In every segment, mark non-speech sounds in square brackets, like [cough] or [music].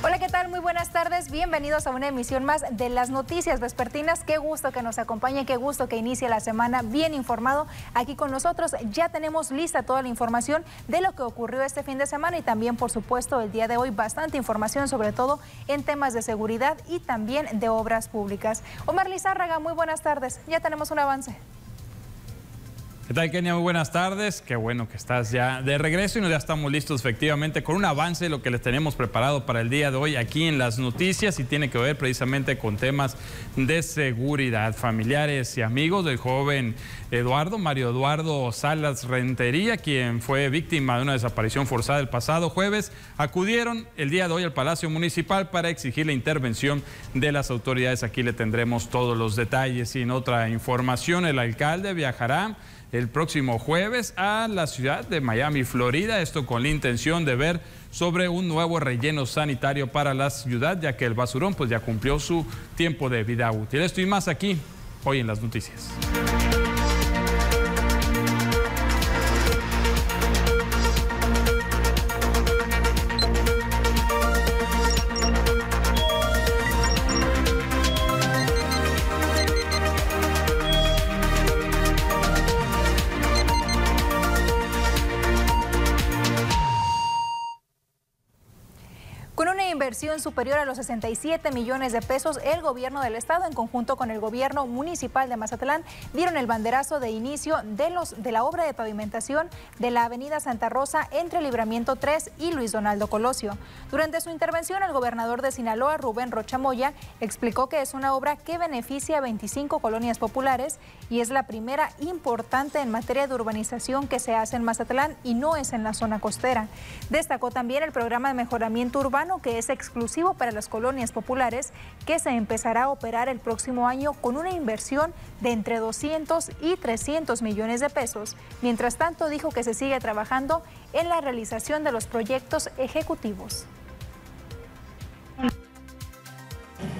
Hola, ¿qué tal? Muy buenas tardes. Bienvenidos a una emisión más de las noticias vespertinas. Qué gusto que nos acompañe, qué gusto que inicie la semana bien informado aquí con nosotros. Ya tenemos lista toda la información de lo que ocurrió este fin de semana y también, por supuesto, el día de hoy bastante información, sobre todo en temas de seguridad y también de obras públicas. Omar Lizárraga, muy buenas tardes. Ya tenemos un avance. ¿Qué tal, Kenia? Muy buenas tardes. Qué bueno que estás ya de regreso y ya estamos listos efectivamente con un avance de lo que les tenemos preparado para el día de hoy aquí en las noticias y tiene que ver precisamente con temas de seguridad. Familiares y amigos del joven Eduardo, Mario Eduardo Salas Rentería, quien fue víctima de una desaparición forzada el pasado jueves, acudieron el día de hoy al Palacio Municipal para exigir la intervención de las autoridades. Aquí le tendremos todos los detalles y en otra información el alcalde viajará el próximo jueves a la ciudad de Miami, Florida. Esto con la intención de ver sobre un nuevo relleno sanitario para la ciudad, ya que el basurón pues ya cumplió su tiempo de vida útil. Esto y más aquí, hoy en las noticias. Superior a los 67 millones de pesos, el gobierno del estado en conjunto con el gobierno municipal de Mazatlán dieron el banderazo de inicio de, los, de la obra de pavimentación de la avenida Santa Rosa entre Libramiento 3 y Luis Donaldo Colosio. Durante su intervención, el gobernador de Sinaloa, Rubén Rochamoya, explicó que es una obra que beneficia a 25 colonias populares y es la primera importante en materia de urbanización que se hace en Mazatlán y no es en la zona costera. Destacó también el programa de mejoramiento urbano que es exclusivo para las colonias populares que se empezará a operar el próximo año con una inversión de entre 200 y 300 millones de pesos. Mientras tanto, dijo que se sigue trabajando en la realización de los proyectos ejecutivos.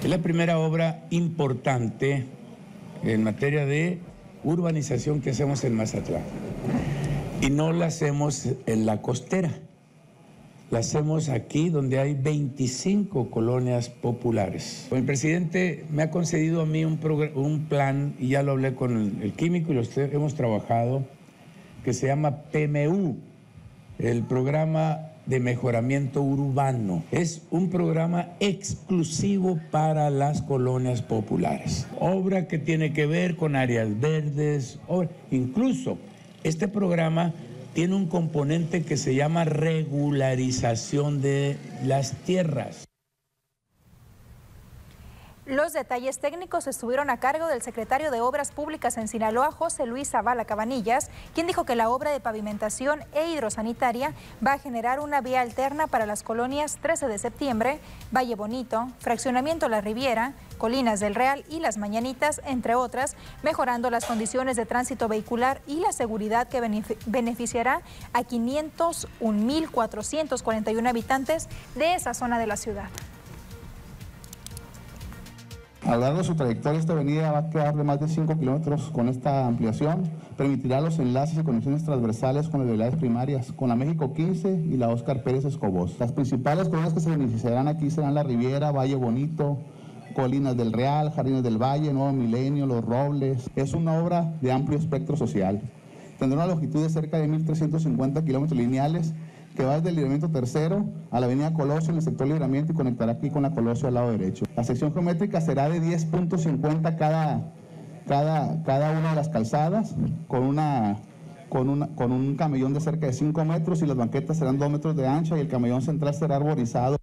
Es la primera obra importante en materia de urbanización que hacemos en Mazatlán. Y no la hacemos en la costera la hacemos aquí donde hay 25 colonias populares. El presidente me ha concedido a mí un, un plan, y ya lo hablé con el, químico y los hemos trabajado, que se llama PMU, el programa de mejoramiento urbano. Es un programa exclusivo para las colonias populares. Obra que tiene que ver con áreas verdes, incluso este programa tiene un componente que se llama regularización de las tierras. Los detalles técnicos estuvieron a cargo del secretario de Obras Públicas en Sinaloa, José Luis Zavala Cabanillas, quien dijo que la obra de pavimentación e hidrosanitaria va a generar una vía alterna para las colonias 13 de septiembre, Valle Bonito, Fraccionamiento La Riviera, Colinas del Real y Las Mañanitas, entre otras, mejorando las condiciones de tránsito vehicular y la seguridad que beneficiará a 501.441 habitantes de esa zona de la ciudad. A lo largo de su trayectoria, esta avenida va a quedar de más de 5 kilómetros con esta ampliación. Permitirá los enlaces y conexiones transversales con las vialidades primarias, con la México 15 y la Oscar Pérez Escobos. Las principales colonias que se beneficiarán aquí serán La Riviera, Valle Bonito, Colinas del Real, Jardines del Valle, Nuevo Milenio, Los Robles. Es una obra de amplio espectro social. Tendrá una longitud de cerca de 1.350 kilómetros lineales que va desde el libramiento tercero a la avenida Colosio en el sector libramiento y conectará aquí con la Colosio al lado derecho. La sección geométrica será de 10.50 cada, cada, cada una de las calzadas con, una, con, una, con un camellón de cerca de 5 metros y las banquetas serán 2 metros de ancha y el camellón central será arborizado.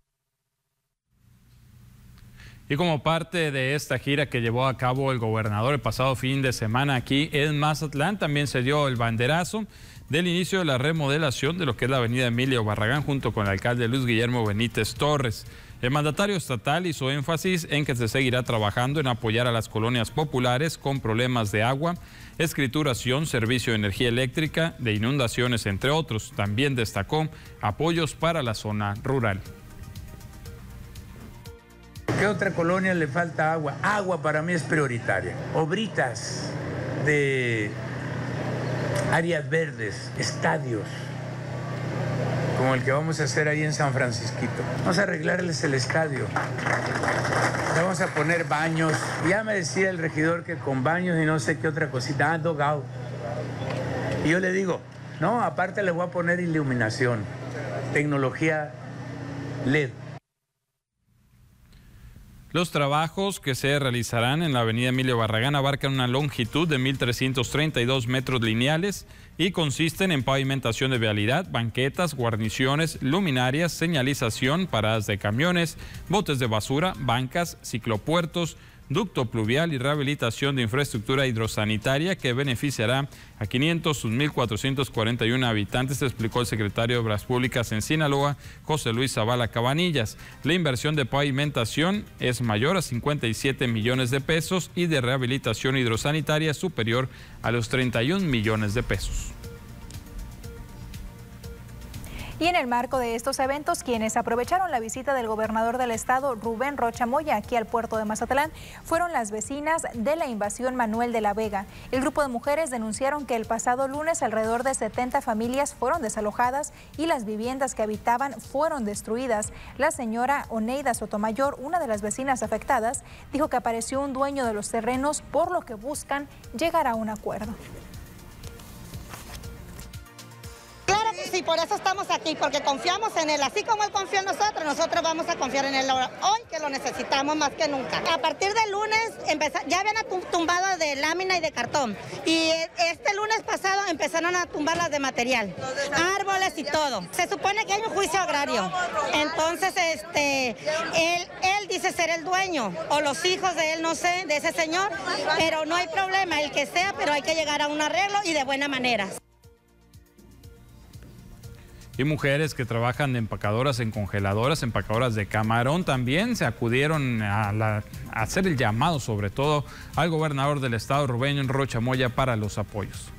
Y como parte de esta gira que llevó a cabo el gobernador el pasado fin de semana aquí en Mazatlán, también se dio el banderazo del inicio de la remodelación de lo que es la avenida Emilio Barragán junto con el alcalde Luis Guillermo Benítez Torres. El mandatario estatal hizo énfasis en que se seguirá trabajando en apoyar a las colonias populares con problemas de agua, escrituración, servicio de energía eléctrica, de inundaciones, entre otros. También destacó apoyos para la zona rural. ¿Qué otra colonia le falta agua? Agua para mí es prioritaria. Obritas de áreas verdes, estadios, como el que vamos a hacer ahí en San Francisquito. Vamos a arreglarles el estadio. Le vamos a poner baños. Ya me decía el regidor que con baños y no sé qué otra cosita. Ah, dogado. Y yo le digo, no, aparte le voy a poner iluminación, tecnología LED. Los trabajos que se realizarán en la avenida Emilio Barragán abarcan una longitud de 1.332 metros lineales y consisten en pavimentación de vialidad, banquetas, guarniciones, luminarias, señalización, paradas de camiones, botes de basura, bancas, ciclopuertos, ducto pluvial y rehabilitación de infraestructura hidrosanitaria que beneficiará a 500 sus 1.441 habitantes, explicó el secretario de Obras Públicas en Sinaloa, José Luis Zavala Cabanillas. La inversión de pavimentación es mayor a 57 millones de pesos y de rehabilitación hidrosanitaria superior a los 31 millones de pesos. Y en el marco de estos eventos, quienes aprovecharon la visita del gobernador del estado, Rubén Rocha Moya, aquí al puerto de Mazatlán, fueron las vecinas de la invasión Manuel de la Vega. El grupo de mujeres denunciaron que el pasado lunes alrededor de 70 familias fueron desalojadas y las viviendas que habitaban fueron destruidas. La señora Oneida Sotomayor, una de las vecinas afectadas, dijo que apareció un dueño de los terrenos por lo que buscan llegar a un acuerdo. Sí, por eso estamos aquí, porque confiamos en él. Así como él confía en nosotros, nosotros vamos a confiar en él hoy, que lo necesitamos más que nunca. A partir del lunes ya habían tumbado de lámina y de cartón. Y este lunes pasado empezaron a tumbar las de material, árboles y todo. Se supone que hay un juicio agrario. Entonces, este, él, él dice ser el dueño, o los hijos de él, no sé, de ese señor, pero no hay problema, el que sea, pero hay que llegar a un arreglo y de buena manera y mujeres que trabajan de empacadoras en congeladoras, empacadoras de camarón, también se acudieron a, hacer el llamado, sobre todo al gobernador del estado, Rubén Rocha Moya, para los apoyos.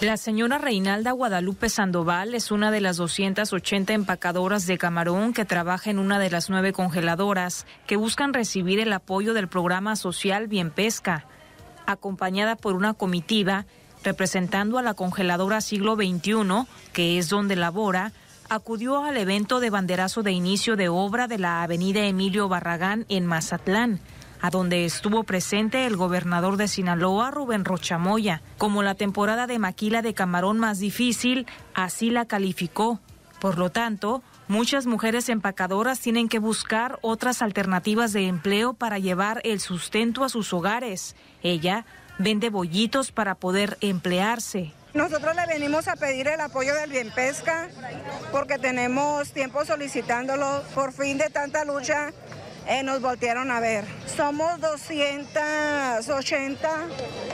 La señora Reinalda Guadalupe Sandoval es una de las 280 empacadoras de camarón que trabaja en una de las nueve congeladoras que buscan recibir el apoyo del programa social Bien Pesca. Acompañada por una comitiva, representando a la congeladora siglo XXI, que es donde labora, acudió al evento de banderazo de inicio de obra de la avenida Emilio Barragán en Mazatlán, a donde estuvo presente el gobernador de Sinaloa, Rubén Rochamoya. Como la temporada de maquila de camarón más difícil, así la calificó. Por lo tanto, muchas mujeres empacadoras tienen que buscar otras alternativas de empleo para llevar el sustento a sus hogares. Ella vende bollitos para poder emplearse. Nosotros le venimos a pedir el apoyo del Bien Pesca porque tenemos tiempo solicitándolo. Por fin de tanta lucha eh, nos voltearon a ver. Somos 280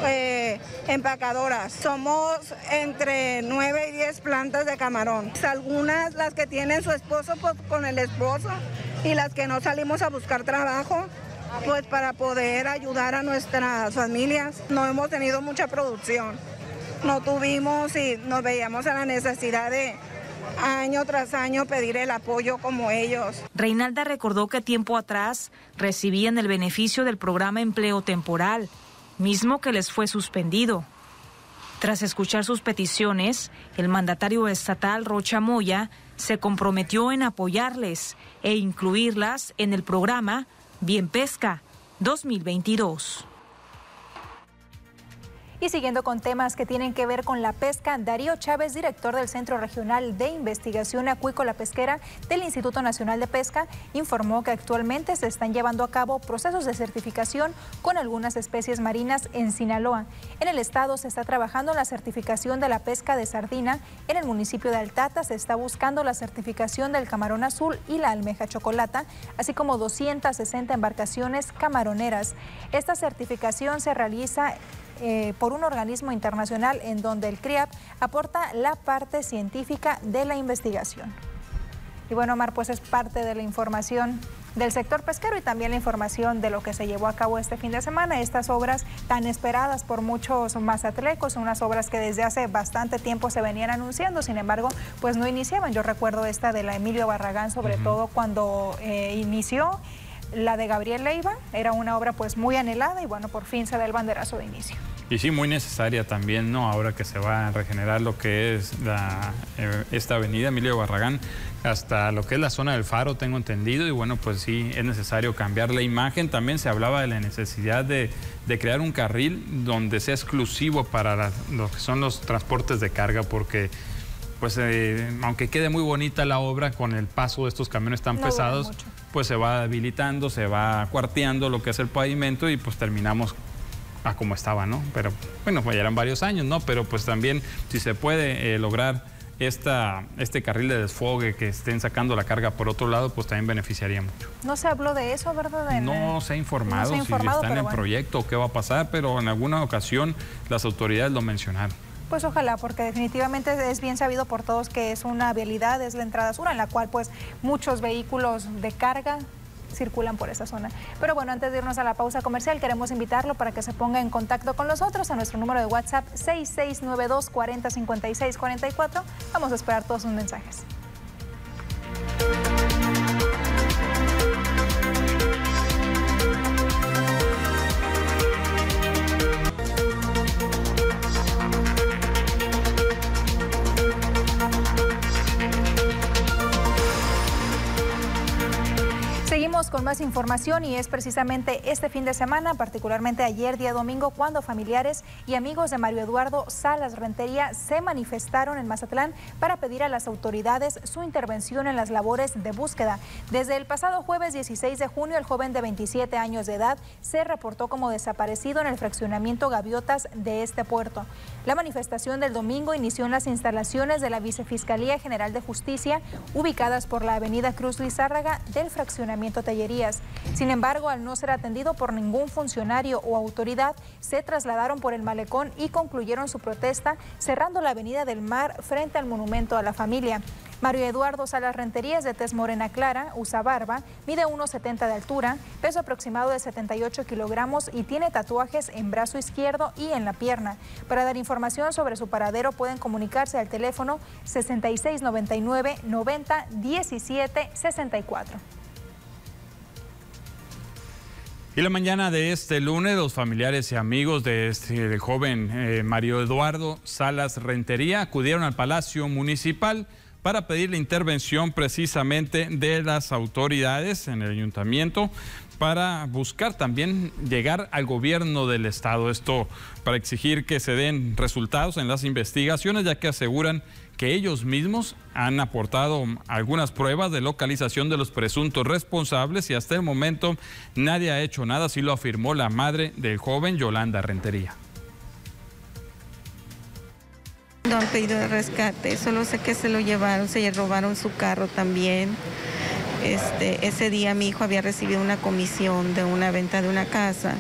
eh, empacadoras. Somos entre 9 y 10 plantas de camarón. Algunas las que tienen su esposo con el esposo y las que no salimos a buscar trabajo pues para poder ayudar a nuestras familias. No hemos tenido mucha producción. No tuvimos y nos veíamos a la necesidad de año tras año pedir el apoyo como ellos. Reinalda recordó que tiempo atrás recibían el beneficio del programa Empleo Temporal, mismo que les fue suspendido. Tras escuchar sus peticiones, el mandatario estatal Rocha Moya se comprometió en apoyarles e incluirlas en el programa Bien Pesca 2022. Y siguiendo con temas que tienen que ver con la pesca, Darío Chávez, director del Centro Regional de Investigación Acuícola Pesquera del Instituto Nacional de Pesca, informó que actualmente se están llevando a cabo procesos de certificación con algunas especies marinas en Sinaloa. En el estado se está trabajando la certificación de la pesca de sardina. En el municipio de Altata se está buscando la certificación del camarón azul y la almeja chocolata, así como 260 embarcaciones camaroneras. Esta certificación se realiza eh, por un organismo internacional en donde el CRIAP aporta la parte científica de la investigación. Y bueno, Omar, pues es parte de la información del sector pesquero y también la información de lo que se llevó a cabo este fin de semana. Estas obras tan esperadas por muchos mazatlecos, unas obras que desde hace bastante tiempo se venían anunciando, sin embargo, pues no iniciaban. Yo recuerdo esta de la Emilio Barragán, sobre todo cuando eh, inició. La de Gabriel Leiva era una obra pues muy anhelada y bueno, por fin se da el banderazo de inicio. Y sí, muy necesaria también, ¿no? Ahora que se va a regenerar lo que es la, eh, esta avenida Emilio Barragán hasta lo que es la zona del faro, tengo entendido, y bueno, pues sí, es necesario cambiar la imagen. También se hablaba de la necesidad de, crear un carril donde sea exclusivo para lo que son los transportes de carga, porque pues eh, aunque quede muy bonita la obra con el paso de estos camiones tan pesados, pues se va debilitando, se va cuarteando lo que es el pavimento y pues terminamos a como estaba, ¿no? Pero bueno, pues ya eran varios años, ¿no? Pero pues también si se puede eh, lograr esta, este carril de desfogue que estén sacando la carga por otro lado, pues también beneficiaría mucho. No se habló de eso, ¿verdad? no se ha informado, si están en proyecto o qué va a pasar, pero en alguna ocasión las autoridades lo mencionaron. Pues ojalá, porque definitivamente es bien sabido por todos que es una vialidad, es la entrada sur, en la cual pues muchos vehículos de carga circulan por esa zona. Pero bueno, antes de irnos a la pausa comercial, queremos invitarlo para que se ponga en contacto con nosotros a nuestro número de WhatsApp 6692 405644. Vamos a esperar todos sus mensajes. Con más información y es precisamente este fin de semana, particularmente ayer día domingo, cuando familiares y amigos de Mario Eduardo Salas Rentería se manifestaron en Mazatlán para pedir a las autoridades su intervención en las labores de búsqueda. Desde el pasado jueves 16 de junio, el joven de 27 años de edad se reportó como desaparecido en el fraccionamiento Gaviotas de este puerto. La manifestación del domingo inició en las instalaciones de la Vicefiscalía General de Justicia, ubicadas por la avenida Cruz Lizárraga del fraccionamiento Sin embargo, al no ser atendido por ningún funcionario o autoridad, se trasladaron por el malecón y concluyeron su protesta cerrando la avenida del Mar frente al monumento a la familia. Mario Eduardo Salas Renterías, de tez morena clara, usa barba, mide 1,70 de altura, peso aproximado de 78 kilogramos y tiene tatuajes en brazo izquierdo y en la pierna. Para dar información sobre su paradero pueden comunicarse al teléfono 6699 90 17 64. Y la mañana de este lunes, los familiares y amigos de este joven eh, Mario Eduardo Salas Rentería acudieron al Palacio Municipal para pedir la intervención precisamente de las autoridades en el ayuntamiento para buscar también llegar al gobierno del estado. Esto para exigir que se den resultados en las investigaciones, ya que aseguran que ellos mismos han aportado algunas pruebas de localización de los presuntos responsables y hasta el momento nadie ha hecho nada, así lo afirmó la madre del joven Yolanda Rentería. No han pedido rescate, solo sé que se lo llevaron, se robaron su carro también. Este, ese día mi hijo había recibido una comisión de una venta de una casa.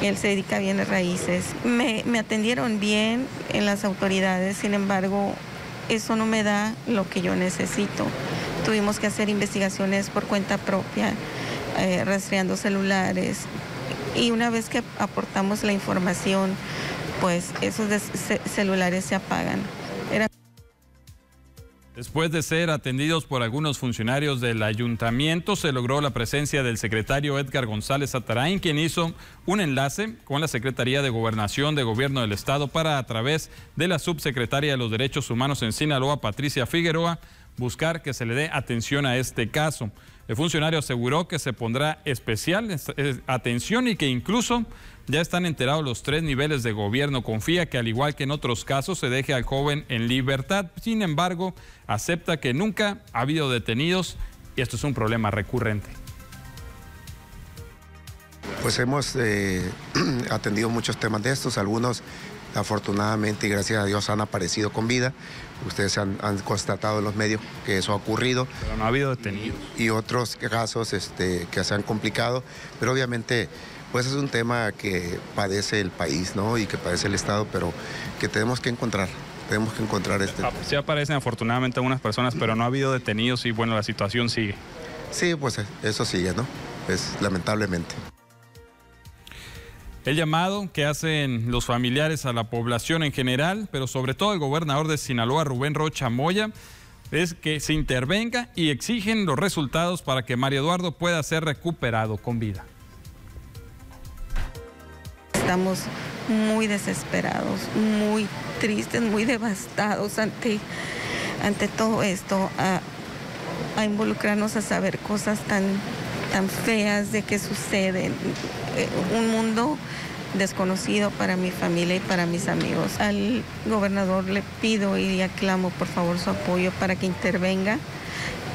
Él se dedica a bienes raíces. Me, me atendieron bien en las autoridades, sin embargo, eso no me da lo que yo necesito. Tuvimos que hacer investigaciones por cuenta propia, eh, rastreando celulares. Y una vez que aportamos la información, pues esos celulares se apagan. Después de ser atendidos por algunos funcionarios del ayuntamiento, se logró la presencia del secretario Edgar González Atarain, quien hizo un enlace con la Secretaría de Gobernación de Gobierno del Estado para, a través de la subsecretaria de los Derechos Humanos en Sinaloa, Patricia Figueroa, buscar que se le dé atención a este caso. El funcionario aseguró que se pondrá especial atención y que incluso ya están enterados los tres niveles de gobierno. Confía que al igual que en otros casos se deje al joven en libertad. Sin embargo, acepta que nunca ha habido detenidos y esto es un problema recurrente. Pues hemos eh, [clears throat] atendido muchos temas de estos, algunos afortunadamente y gracias a Dios han aparecido con vida. Ustedes han, constatado en los medios que eso ha ocurrido. Pero no ha habido detenidos. Y, otros casos este, que se han complicado, pero obviamente pues es un tema que padece el país, ¿no? Y que padece el Estado, pero que tenemos que encontrar. Tenemos que encontrar este. Sí aparecen afortunadamente algunas personas, pero no ha habido detenidos y bueno, la situación sigue. Sí, pues eso sigue, ¿no? Pues lamentablemente. El llamado que hacen los familiares a la población en general, pero sobre todo el gobernador de Sinaloa, Rubén Rocha Moya, es que se intervenga y exigen los resultados para que Mario Eduardo pueda ser recuperado con vida estamos muy desesperados, muy tristes, muy devastados ante, ante todo esto, a, involucrarnos a saber cosas tan, tan feas de que suceden. Eh, un mundo desconocido para mi familia y para mis amigos. Al gobernador le pido y aclamo por favor su apoyo para que intervenga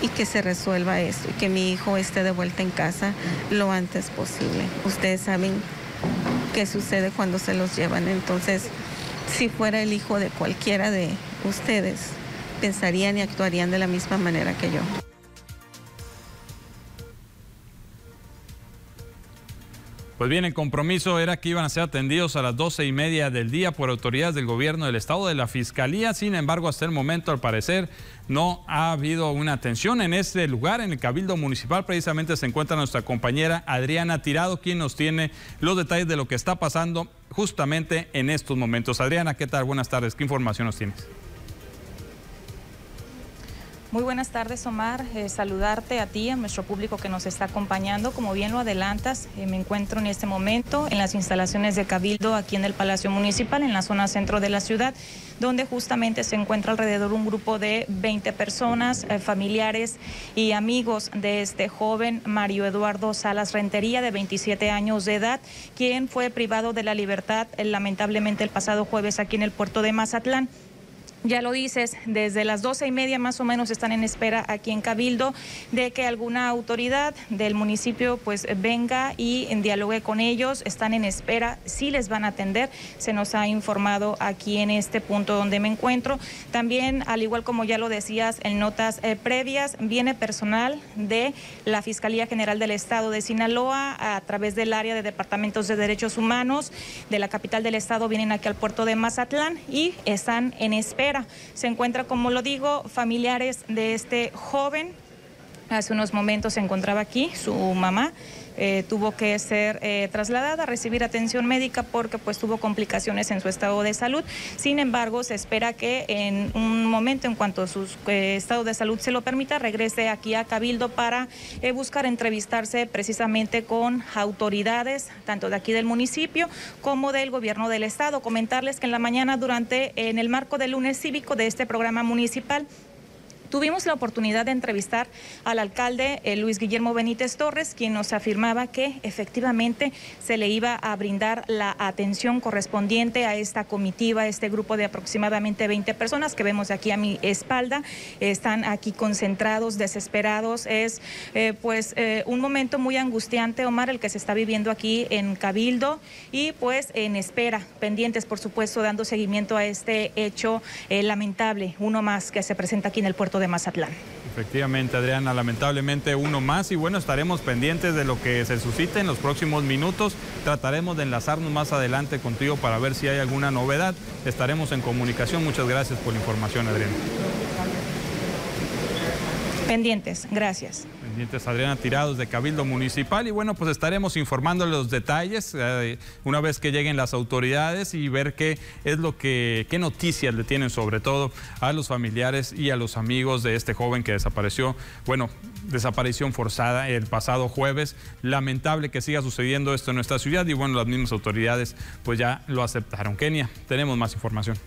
y que se resuelva esto y que mi hijo esté de vuelta en casa lo antes posible. Ustedes saben qué sucede cuando se los llevan, entonces si fuera el hijo de cualquiera de ustedes, pensarían y actuarían de la misma manera que yo. Pues bien, el compromiso era que iban a ser atendidos a las doce y media del día por autoridades del gobierno del estado de la fiscalía. Sin embargo, hasta el momento, al parecer, no ha habido una atención en este lugar, en el Cabildo Municipal. Precisamente se encuentra nuestra compañera Adriana Tirado, quien nos tiene los detalles de lo que está pasando justamente en estos momentos. Adriana, ¿qué tal? Buenas tardes. ¿Qué información nos tienes? Muy buenas tardes, Omar. Eh, saludarte a ti, a nuestro público que nos está acompañando. Como bien lo adelantas, eh, me encuentro en este momento en las instalaciones de Cabildo, aquí en el Palacio Municipal, en la zona centro de la ciudad, donde justamente se encuentra alrededor un grupo de 20 personas, eh, familiares y amigos de este joven Mario Eduardo Salas Rentería, de 27 años de edad, quien fue privado de la libertad lamentablemente el pasado jueves aquí en el puerto de Mazatlán. Ya lo dices, desde las doce y media más o menos están en espera aquí en Cabildo de que alguna autoridad del municipio pues venga y dialogue con ellos. Están en espera, sí les van a atender. Se nos ha informado aquí en este punto donde me encuentro. También, al igual como ya lo decías en notas eh, previas, viene personal de la Fiscalía General del Estado de Sinaloa a través del área de departamentos de derechos humanos de la capital del estado. Vienen aquí al puerto de Mazatlán y están en espera se encuentra, como lo digo, familiares de este joven. Hace unos momentos se encontraba aquí su mamá. Eh, tuvo que ser eh, trasladada a recibir atención médica porque pues tuvo complicaciones en su estado de salud. Sin embargo, se espera que en un momento, en cuanto su eh, estado de salud se lo permita, regrese aquí a Cabildo para buscar entrevistarse precisamente con autoridades, tanto de aquí del municipio como del gobierno del estado. Comentarles que en la mañana, durante, en el marco del lunes cívico de este programa municipal, Tuvimos la oportunidad de entrevistar al alcalde eh, Luis Guillermo Benítez Torres, quien nos afirmaba que efectivamente se le iba a brindar la atención correspondiente a esta comitiva, a este grupo de aproximadamente 20 personas que vemos aquí a mi espalda. Están aquí concentrados, desesperados. Es eh, pues eh, un momento muy angustiante, Omar, el que se está viviendo aquí en Cabildo y pues en espera, pendientes, por supuesto, dando seguimiento a este hecho lamentable, uno más que se presenta aquí en el puerto de Mazatlán. Efectivamente, Adriana, lamentablemente uno más y bueno, estaremos pendientes de lo que se suscite en los próximos minutos. Trataremos de enlazarnos más adelante contigo para ver si hay alguna novedad. Estaremos en comunicación. Muchas gracias por la información, Adriana. Pendientes, gracias. Adriana Tirados de Cabildo Municipal y bueno, pues estaremos informando los detalles eh, una vez que lleguen las autoridades y ver qué es lo que, qué noticias le tienen sobre todo a los familiares y a los amigos de este joven que desapareció, bueno, desaparición forzada el pasado jueves. Lamentable que siga sucediendo esto en nuestra ciudad y bueno, las mismas autoridades pues ya lo aceptaron. Kenia, tenemos más información.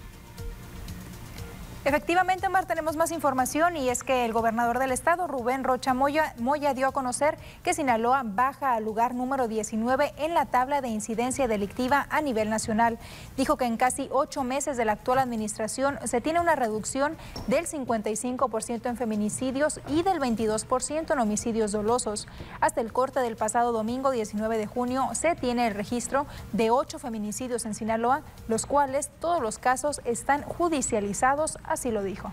Efectivamente, Omar, tenemos más información y es que el gobernador del estado, Rubén Rocha Moya, Moya, dio a conocer que Sinaloa baja al lugar número 19 en la tabla de incidencia delictiva a nivel nacional. Dijo que en casi ocho meses de la actual administración se tiene una reducción del 55% en feminicidios y del 22% en homicidios dolosos. Hasta el corte del pasado domingo 19 de junio se tiene el registro de ocho feminicidios en Sinaloa, los cuales todos los casos están judicializados Así lo dijo.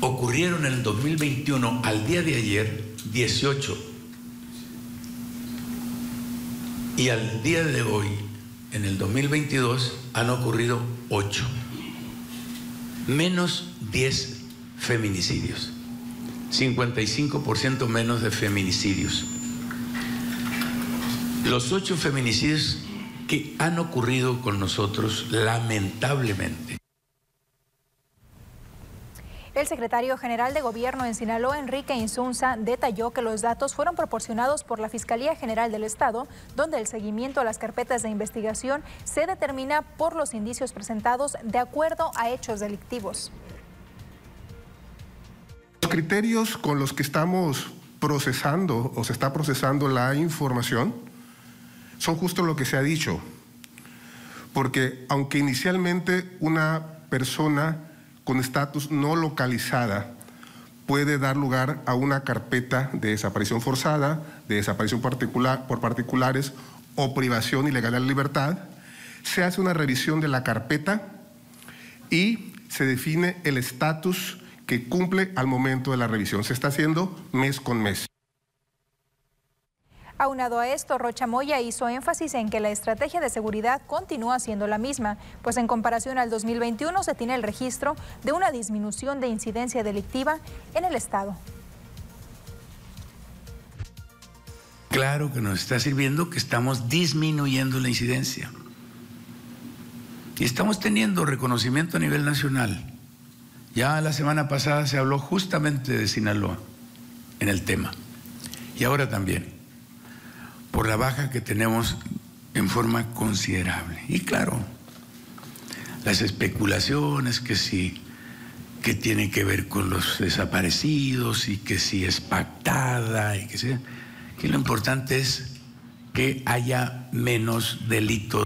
Ocurrieron en el 2021, al día de ayer, 18. Y al día de hoy, en el 2022, han ocurrido 8. Menos 10 feminicidios. 55% menos de feminicidios. Los 8 feminicidios que han ocurrido con nosotros lamentablemente. El secretario general de Gobierno en Sinaloa, Enrique Insunza, detalló que los datos fueron proporcionados por la Fiscalía General del Estado, donde el seguimiento a las carpetas de investigación se determina por los indicios presentados de acuerdo a hechos delictivos. Los criterios con los que estamos procesando o se está procesando la información son justo lo que se ha dicho. Porque aunque inicialmente una persona con estatus no localizada puede dar lugar a una carpeta de desaparición forzada, de desaparición particular, por particulares o privación ilegal de la libertad. Se hace una revisión de la carpeta y se define el estatus que cumple al momento de la revisión. Se está haciendo mes con mes. Aunado a esto, Rocha Moya hizo énfasis en que la estrategia de seguridad continúa siendo la misma, pues en comparación al 2021 se tiene el registro de una disminución de incidencia delictiva en el Estado. Claro que nos está sirviendo que estamos disminuyendo la incidencia. Y estamos teniendo reconocimiento a nivel nacional. Ya la semana pasada se habló justamente de Sinaloa en el tema. Y ahora también por la baja que tenemos en forma considerable. Y claro, las especulaciones que sí, que tiene que ver con los desaparecidos y que si es pactada y que sea, que lo importante es que haya menos delitos.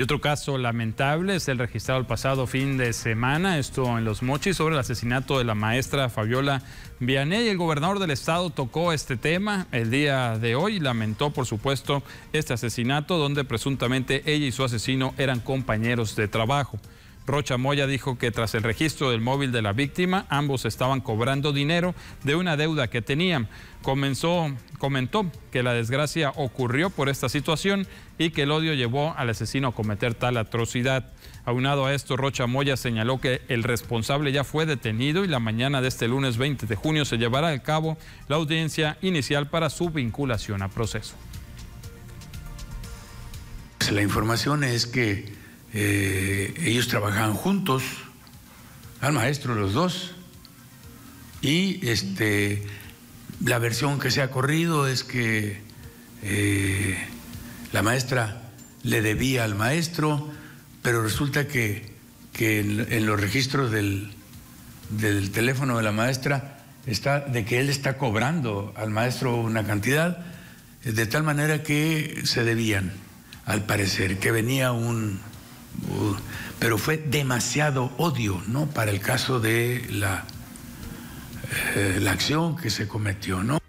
Y otro caso lamentable es el registrado el pasado fin de semana, esto en Los Mochis, sobre el asesinato de la maestra Fabiola Vianney. El gobernador del estado tocó este tema el día de hoy lamentó, por supuesto, este asesinato donde presuntamente ella y su asesino eran compañeros de trabajo. Rocha Moya dijo que tras el registro del móvil de la víctima, ambos estaban cobrando dinero de una deuda que tenían. Comenzó, comentó que la desgracia ocurrió por esta situación y que el odio llevó al asesino a cometer tal atrocidad. Aunado a esto, Rocha Moya señaló que el responsable ya fue detenido y la mañana de este lunes 20 de junio se llevará a cabo la audiencia inicial para su vinculación a proceso. La información es que eh, ellos trabajaban juntos, al maestro los dos, y este, la versión que se ha corrido es que eh, la maestra le debía al maestro, pero resulta que, en, los registros del, del teléfono de la maestra está de que él está cobrando al maestro una cantidad, de tal manera que se debían, al parecer, que venía un, pero fue demasiado odio, ¿no? Para el caso de la, eh, la acción que se cometió, ¿no?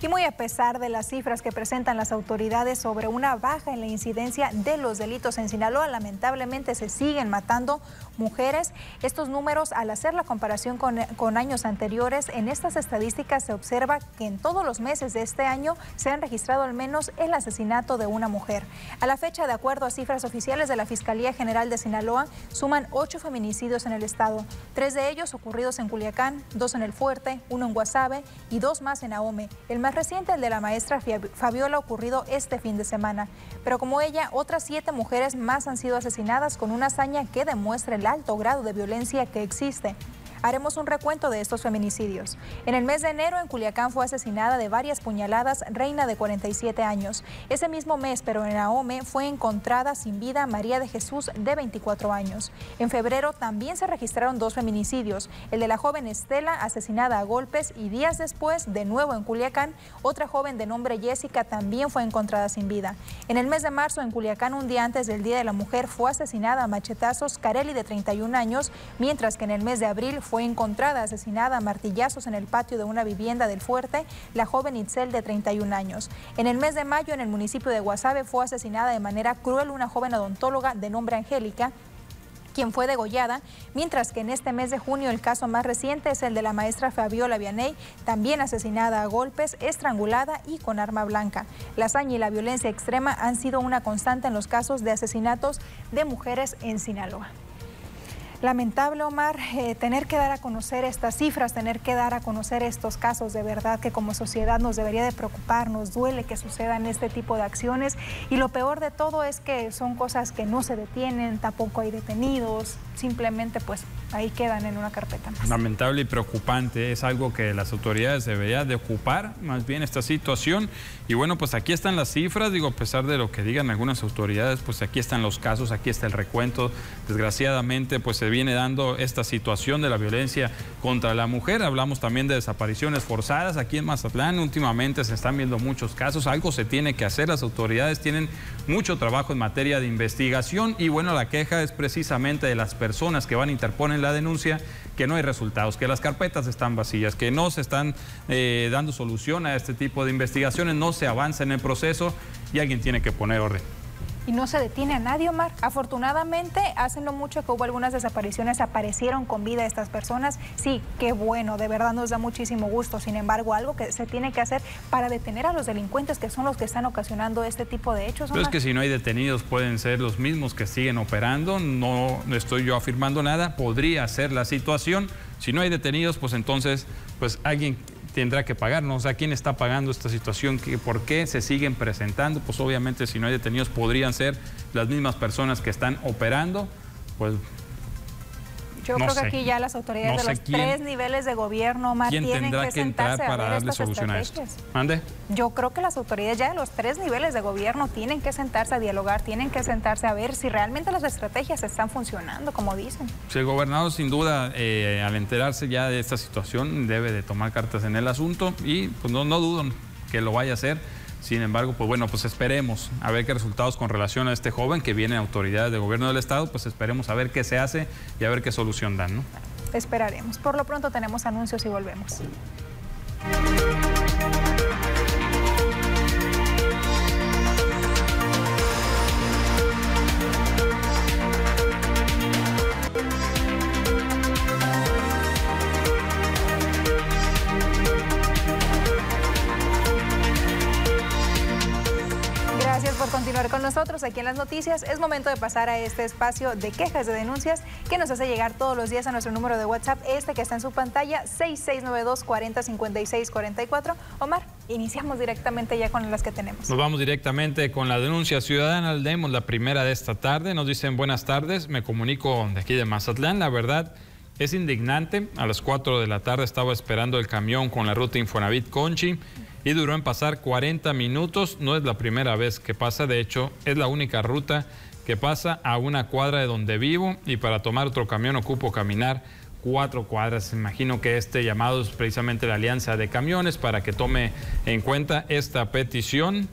Y muy a pesar de las cifras que presentan las autoridades sobre una baja en la incidencia de los delitos en Sinaloa, lamentablemente se siguen matando mujeres. Estos números, al hacer la comparación con, años anteriores, en estas estadísticas se observa que en todos los meses de este año se han registrado al menos el asesinato de una mujer. A la fecha, de acuerdo a cifras oficiales de la Fiscalía General de Sinaloa, suman ocho feminicidios en el estado, tres de ellos ocurridos en Culiacán, dos en El Fuerte, uno en Guasave y dos más en Ahome. El reciente, el de la maestra Fabiola, ocurrido este fin de semana. Pero como ella, otras siete mujeres más han sido asesinadas con una hazaña que demuestra el alto grado de violencia que existe haremos un recuento de estos feminicidios. En el mes de enero, en Culiacán fue asesinada de varias puñaladas Reina de 47 años. Ese mismo mes, pero en Ahome, fue encontrada sin vida María de Jesús de 24 años. En febrero también se registraron dos feminicidios, el de la joven Estela, asesinada a golpes, y días después, de nuevo en Culiacán, otra joven de nombre Jessica también fue encontrada sin vida. En el mes de marzo, en Culiacán, un día antes del Día de la Mujer, fue asesinada a machetazos Carelli de 31 años, mientras que en el mes de abril fue encontrada asesinada a martillazos en el patio de una vivienda del fuerte la joven Itzel de 31 años. En el mes de mayo en el municipio de Guasave fue asesinada de manera cruel una joven odontóloga de nombre Angélica quien fue degollada, mientras que en este mes de junio el caso más reciente es el de la maestra Fabiola Vianey, también asesinada a golpes, estrangulada y con arma blanca. La hazaña y la violencia extrema han sido una constante en los casos de asesinatos de mujeres en Sinaloa. Lamentable, Omar, eh, tener que dar a conocer estas cifras, tener que dar a conocer estos casos de verdad que como sociedad nos debería de preocupar, nos duele que sucedan este tipo de acciones. Y lo peor de todo es que son cosas que no se detienen, tampoco hay detenidos, simplemente pues ahí quedan en una carpeta más. Lamentable y preocupante, es algo que las autoridades deberían de ocupar, más bien esta situación. Y bueno, pues aquí están las cifras, digo, a pesar de lo que digan algunas autoridades, pues aquí están los casos, aquí está el recuento. Desgraciadamente, pues se viene dando esta situación de la violencia contra la mujer. Hablamos también de desapariciones forzadas aquí en Mazatlán. Últimamente se están viendo muchos casos, algo se tiene que hacer, las autoridades tienen mucho trabajo en materia de investigación y bueno, la queja es precisamente de las personas que van a interponer la denuncia que no hay resultados, que las carpetas están vacías, que no se están eh, dando solución a este tipo de investigaciones, no se avanza en el proceso y alguien tiene que poner orden y no se detiene a nadie, Omar. Afortunadamente, hace no mucho que hubo algunas desapariciones, aparecieron con vida estas personas. Sí, qué bueno, de verdad nos da muchísimo gusto. Sin embargo, algo que se tiene que hacer para detener a los delincuentes que son los que están ocasionando este tipo de hechos. Pero es que si no hay detenidos pueden ser los mismos que siguen operando. No estoy yo afirmando nada. Podría ser la situación. Si no hay detenidos, pues entonces, pues alguien tendrá que pagar, ¿no? O sea, ¿quién está pagando esta situación? ¿Por qué se siguen presentando? Pues obviamente si no hay detenidos podrían ser las mismas personas que están operando, pues yo creo que aquí ya las autoridades de los tres niveles de gobierno, más tienen que, sentarse para a darle solución a esto. ¿Mande? Yo creo que las autoridades ya de los tres niveles de gobierno tienen que sentarse a dialogar, tienen que sentarse a ver si realmente las estrategias están funcionando, como dicen. el gobernador sin duda, eh, al enterarse ya de esta situación, debe de tomar cartas en el asunto y pues no, no dudo que lo vaya a hacer sin embargo, pues bueno, pues esperemos a ver qué resultados con relación a este joven que viene autoridades de gobierno del Estado, pues esperemos a ver qué se hace y a ver qué solución dan, ¿no? Esperaremos. Por lo pronto tenemos anuncios y volvemos. Por continuar con nosotros aquí en las noticias. Es momento de pasar a este espacio de quejas, de denuncias que nos hace llegar todos los días a nuestro número de WhatsApp, este que está en su pantalla, 6692 405644 Omar, iniciamos directamente ya con las que tenemos. Nos vamos directamente con la denuncia ciudadana. Leemos la primera de esta tarde. Nos dicen buenas tardes. Me comunico de aquí de Mazatlán. La verdad. Es indignante. A las 4 de la tarde estaba esperando el camión con la ruta Infonavit Conchi y duró en pasar 40 minutos. No es la primera vez que pasa, de hecho es la única ruta que pasa a una cuadra de donde vivo y para tomar otro camión ocupo caminar cuatro cuadras. Imagino que este llamado es precisamente la Alianza de Camiones para que tome en cuenta esta petición.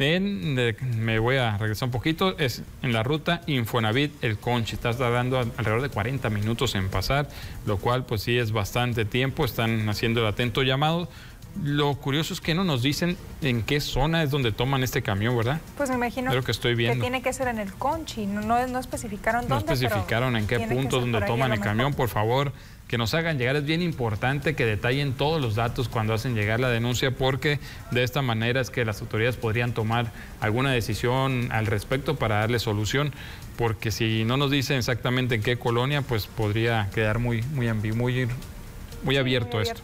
En, me voy a regresar un poquito, es en la ruta Infonavit El Conchi, está tardando alrededor de 40 minutos en pasar, lo cual pues sí es bastante tiempo, están haciendo el atento llamado, lo curioso es que no nos dicen en qué zona es donde toman este camión, ¿verdad? Pues me imagino que, estoy viendo. tiene que ser en el Conchi, no, no, especificaron dónde. No especificaron en qué punto donde toman el camión, por favor, que nos hagan llegar. Es bien importante que detallen todos los datos cuando hacen llegar la denuncia, porque de esta manera es que las autoridades podrían tomar alguna decisión al respecto para darle solución, porque si no nos dicen exactamente en qué colonia, pues podría quedar muy, muy, muy, muy abierto esto.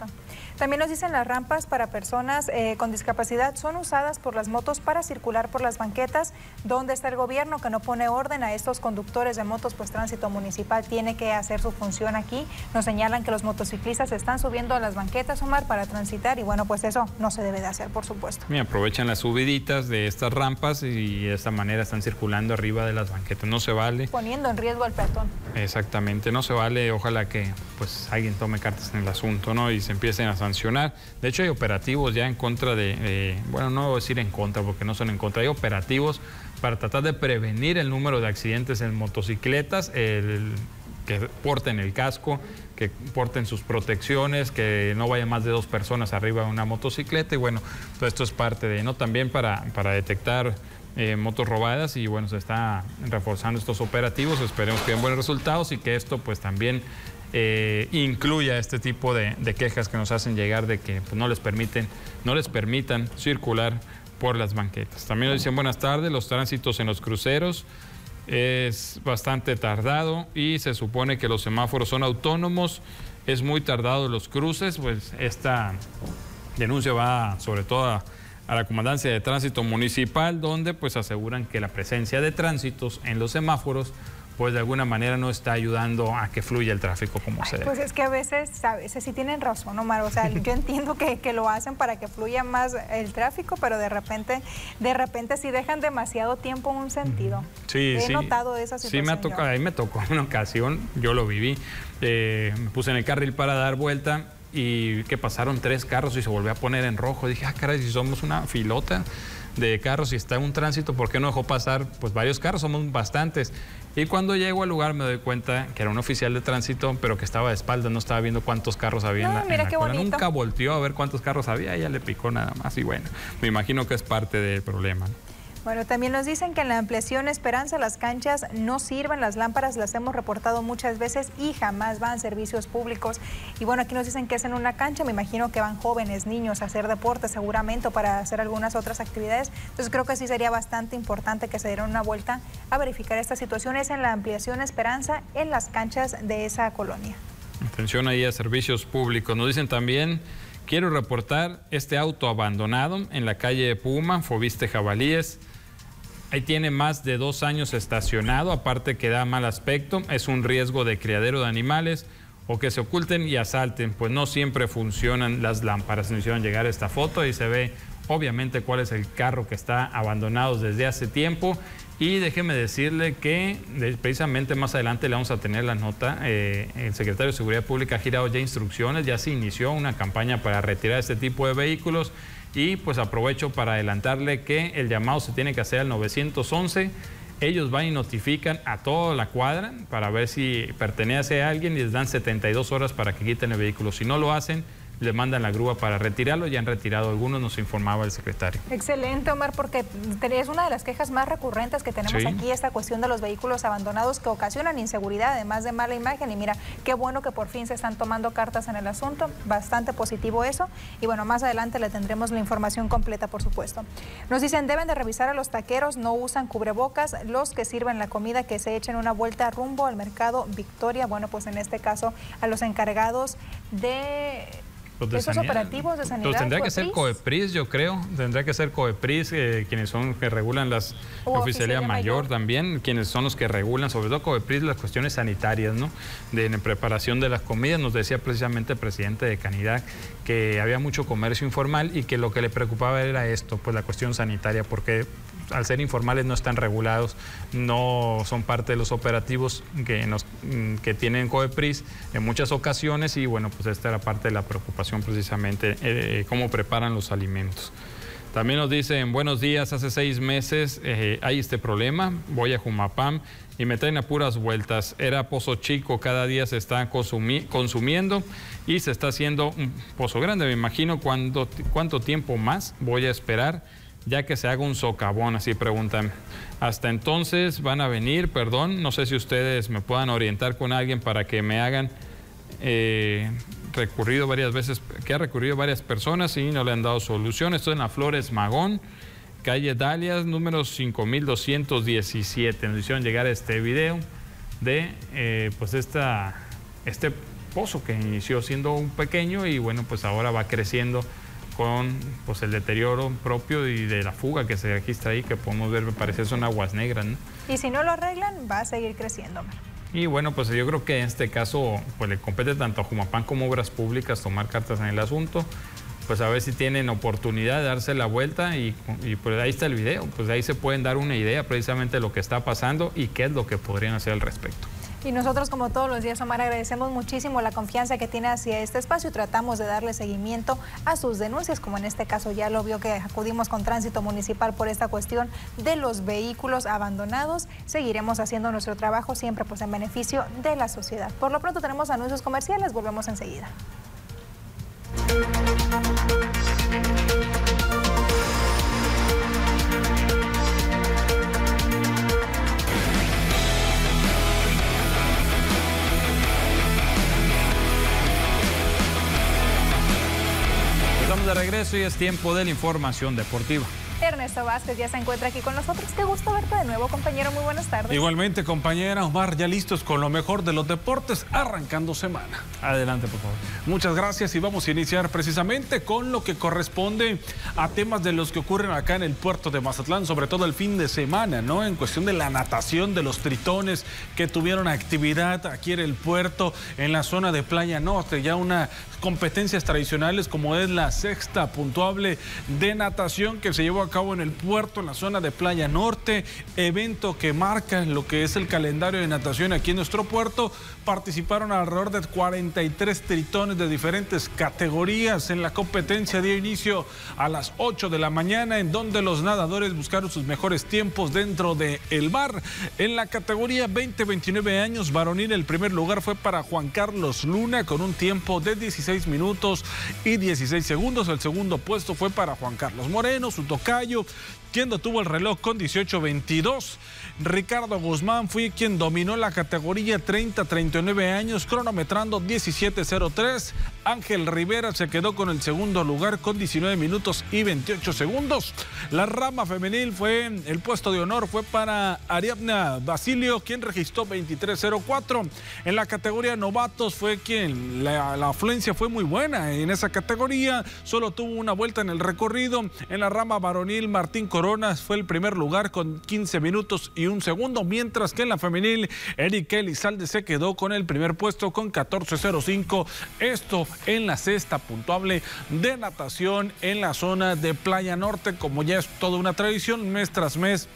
También nos dicen las rampas para personas eh, con discapacidad son usadas por las motos para circular por las banquetas. ¿Dónde está el gobierno que no pone orden a estos conductores de motos? Pues tránsito municipal tiene que hacer su función aquí. Nos señalan que los motociclistas están subiendo a las banquetas, Omar, para transitar y bueno, pues eso no se debe de hacer, por supuesto. Y aprovechan las subiditas de estas rampas y de esta manera están circulando arriba de las banquetas. No se vale. Poniendo en riesgo al peatón. Exactamente, no se vale. Ojalá que pues alguien tome cartas en el asunto, ¿no? Y se empiecen a De hecho, hay operativos ya en contra de, bueno, no voy a decir en contra porque no son en contra, hay operativos para tratar de prevenir el número de accidentes en motocicletas, que porten el casco, que porten sus protecciones, que no vaya más de dos personas arriba de una motocicleta. Y bueno, todo esto es parte de, ¿no? También para, para detectar eh, motos robadas y bueno, se está reforzando estos operativos, esperemos que den buenos resultados y que esto pues también eh, incluya este tipo de, quejas que nos hacen llegar de que pues, no les permiten, no les permitan circular por las banquetas. También nos dicen buenas tardes, los tránsitos en los cruceros es bastante tardado y se supone que los semáforos son autónomos, es muy tardado los cruces, pues esta denuncia va sobre todo a, a la Comandancia de Tránsito Municipal, donde pues aseguran que la presencia de tránsitos en los semáforos pues de alguna manera no está ayudando a que fluya el tráfico como se debe. Pues es que a veces, a veces sí tienen razón, Omar. O sea, [laughs] yo entiendo que, que, lo hacen para que fluya más el tráfico, pero de repente, de repente sí dejan demasiado tiempo en un sentido. Sí, He sí. notado esa situación. Sí, me ha tocado, ahí me tocó una ocasión, yo lo viví. Eh, me puse en el carril para dar vuelta y que pasaron tres carros y se volvió a poner en rojo. Dije, ah, caray, si somos una filota de carros y está en un tránsito, ¿por qué no dejó pasar pues varios carros? Somos bastantes. Y cuando llego al lugar me doy cuenta que era un oficial de tránsito, pero que estaba de espaldas, no estaba viendo cuántos carros había no, en la, mira en la qué cola. bonito. Nunca volteó a ver cuántos carros había, ella le picó nada más. Y bueno, me imagino que es parte del problema. ¿no? Bueno, también nos dicen que en la ampliación Esperanza las canchas no sirven, las lámparas las hemos reportado muchas veces y jamás van servicios públicos. Y bueno, aquí nos dicen que es en una cancha, me imagino que van jóvenes, niños a hacer deporte seguramente para hacer algunas otras actividades. Entonces creo que sí sería bastante importante que se dieran una vuelta a verificar estas situaciones en la ampliación Esperanza en las canchas de esa colonia. Atención ahí a servicios públicos. Nos dicen también, quiero reportar este auto abandonado en la calle Puma, Fobiste Jabalíes. Ahí tiene más de dos años estacionado, aparte que da mal aspecto, es un riesgo de criadero de animales o que se oculten y asalten, pues no siempre funcionan las lámparas. Nos hicieron llegar esta foto y se ve obviamente cuál es el carro que está abandonado desde hace tiempo. Y déjeme decirle que precisamente más adelante le vamos a tener la nota. Eh, el secretario de Seguridad Pública ha girado ya instrucciones, ya se inició una campaña para retirar este tipo de vehículos. Y pues aprovecho para adelantarle que el llamado se tiene que hacer al 911. Ellos van y notifican a toda la cuadra para ver si pertenece a alguien y les dan 72 horas para que quiten el vehículo. Si no lo hacen, le mandan la grúa para retirarlo. Ya han retirado algunos, nos informaba el secretario. Excelente, Omar, porque es una de las quejas más recurrentes que tenemos Sí. aquí, esta cuestión de los vehículos abandonados que ocasionan inseguridad, además de mala imagen. Y mira, qué bueno que por fin se están tomando cartas en el asunto, bastante positivo eso. Y bueno, más adelante le tendremos la información completa, por supuesto. Nos dicen, deben de revisar a los taqueros, no usan cubrebocas, los que sirven la comida, que se echen una vuelta rumbo al mercado Victoria. Bueno, pues en este caso a los encargados de... Los de esos sanidad. operativos de sanidad. Tendría que ser Coepris. Yo creo. Tendría que ser COEPRIS, eh, quienes son que regulan las O oficialía oficialía mayor, mayor. también, quienes son los que regulan, sobre todo COEPRIS, las cuestiones sanitarias, ¿no? De en preparación de las comidas. Nos decía precisamente el presidente de Canidad que había mucho comercio informal y que lo que le preocupaba era esto, pues la cuestión sanitaria, porque al ser informales no están regulados, no son parte de los operativos mm, que tienen COEPRIS en muchas ocasiones y bueno, pues esta era parte de la preocupación precisamente, eh, cómo preparan los alimentos. También nos dicen, buenos días, hace seis meses eh, hay este problema, voy a Jumapam y me traen a puras vueltas. Era pozo chico, cada día se está consumi- consumiendo y se está haciendo un pozo grande. Me imagino cuánto tiempo más voy a esperar ya que se haga un socavón, así preguntan. Hasta entonces van a venir, perdón, no sé si ustedes me puedan orientar con alguien para que me hagan eh, recurrido varias veces, que ha recurrido varias personas y no le han dado solución. Esto en la Flores Magón, calle Dalias, número 5217. Nos hicieron llegar este video de eh, pues esta, este pozo que inició siendo un pequeño y bueno, pues ahora va creciendo con pues el deterioro propio y de la fuga que se registra ahí, que podemos ver, me parece son aguas negras, ¿no? Y si no lo arreglan, va a seguir creciendo, Omar. Y bueno, pues yo creo que en este caso pues le compete tanto a Jumapán como Obras Públicas tomar cartas en el asunto, pues a ver si tienen oportunidad de darse la vuelta y, y pues ahí está el video, pues ahí se pueden dar una idea precisamente de lo que está pasando y qué es lo que podrían hacer al respecto. Y nosotros, como todos los días, Omar, agradecemos muchísimo la confianza que tiene hacia este espacio y tratamos de darle seguimiento a sus denuncias, como en este caso ya lo vio que acudimos con tránsito municipal por esta cuestión de los vehículos abandonados. Seguiremos haciendo nuestro trabajo siempre pues en beneficio de la sociedad. Por lo pronto tenemos anuncios comerciales, volvemos enseguida. Y es tiempo de la información deportiva. Ernesto Vázquez ya se encuentra aquí con nosotros. Qué gusto verte de nuevo, compañero. Muy buenas tardes. Igualmente, compañera Omar, ya listos con lo mejor de los deportes, arrancando semana. Adelante, por favor. Muchas gracias y vamos a iniciar precisamente con lo que corresponde a temas de los que ocurren acá en el puerto de Mazatlán, sobre todo el fin de semana, ¿no? En cuestión de la natación de los tritones que tuvieron actividad aquí en el puerto, en la zona de Playa Norte, ya una competencias tradicionales como es la sexta puntuable de natación que se llevó a cabo en el puerto, en la zona de Playa Norte, evento que marca lo que es el calendario de natación aquí en nuestro puerto. Participaron alrededor de 43 tritones de diferentes categorías en la competencia. Dio inicio a las 8 de la mañana, en donde los nadadores buscaron sus mejores tiempos dentro del el mar. En la categoría 20-29 años varonil, el primer lugar fue para Juan Carlos Luna con un tiempo de 16 minutos y 16 segundos. El segundo puesto fue para Juan Carlos Moreno, su tocayo, quien tuvo el reloj con 18-22. Ricardo Guzmán fue quien dominó la categoría 30-39 años, cronometrando 17-03. Ángel Rivera se quedó con el segundo lugar con 19 minutos y 28 segundos. La rama femenil fue, el puesto de honor fue para Ariadna Basilio, quien registró 23-04. En la categoría novatos fue quien, la, la afluencia fue muy buena en esa categoría, solo tuvo una vuelta en el recorrido. En la rama varonil, Martín Coronas fue el primer lugar con 15 minutos y un segundo, mientras que en la femenil, Eric Elizalde se quedó con el primer puesto con 14.05. Esto en la cesta puntuable de natación en la zona de Playa Norte, como ya es toda una tradición, mes tras mes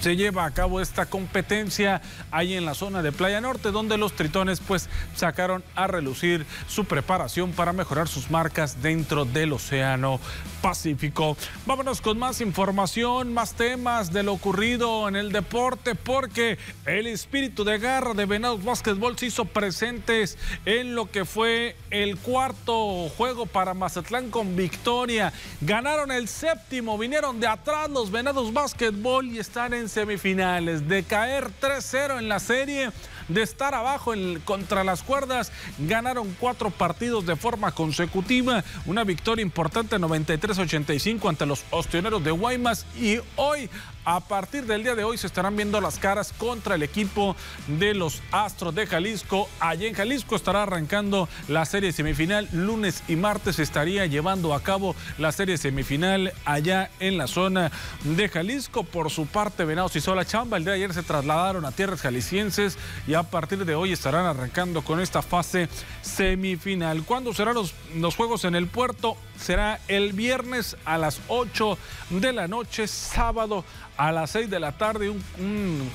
se lleva a cabo esta competencia ahí en la zona de Playa Norte, donde los tritones pues sacaron a relucir su preparación para mejorar sus marcas dentro del Océano Pacífico. Vámonos con más información, más temas de lo ocurrido en el deporte, porque el espíritu de garra de Venados Básquetbol se hizo presentes en lo que fue el cuarto juego para Mazatlán con victoria. Ganaron el séptimo, vinieron de atrás los Venados Básquetbol y están en semifinales, de caer 3-0 en la serie de estar abajo contra las cuerdas. Ganaron cuatro partidos de forma consecutiva. Una victoria importante 93-85 ante los Ostioneros de Guaymas. Y hoy, a partir del día de hoy, se estarán viendo las caras contra el equipo de los Astros de Jalisco. Allí en Jalisco estará arrancando la serie semifinal. Lunes y martes estaría llevando a cabo la serie semifinal allá en la zona de Jalisco. Por su parte, Venados hizo la chamba. El día de ayer se trasladaron a tierras jaliscienses y a partir de hoy estarán arrancando con esta fase semifinal. ¿Cuándo serán los, los juegos en el puerto? Será el viernes a las 8 de la noche, sábado a las 6 de la tarde. Un,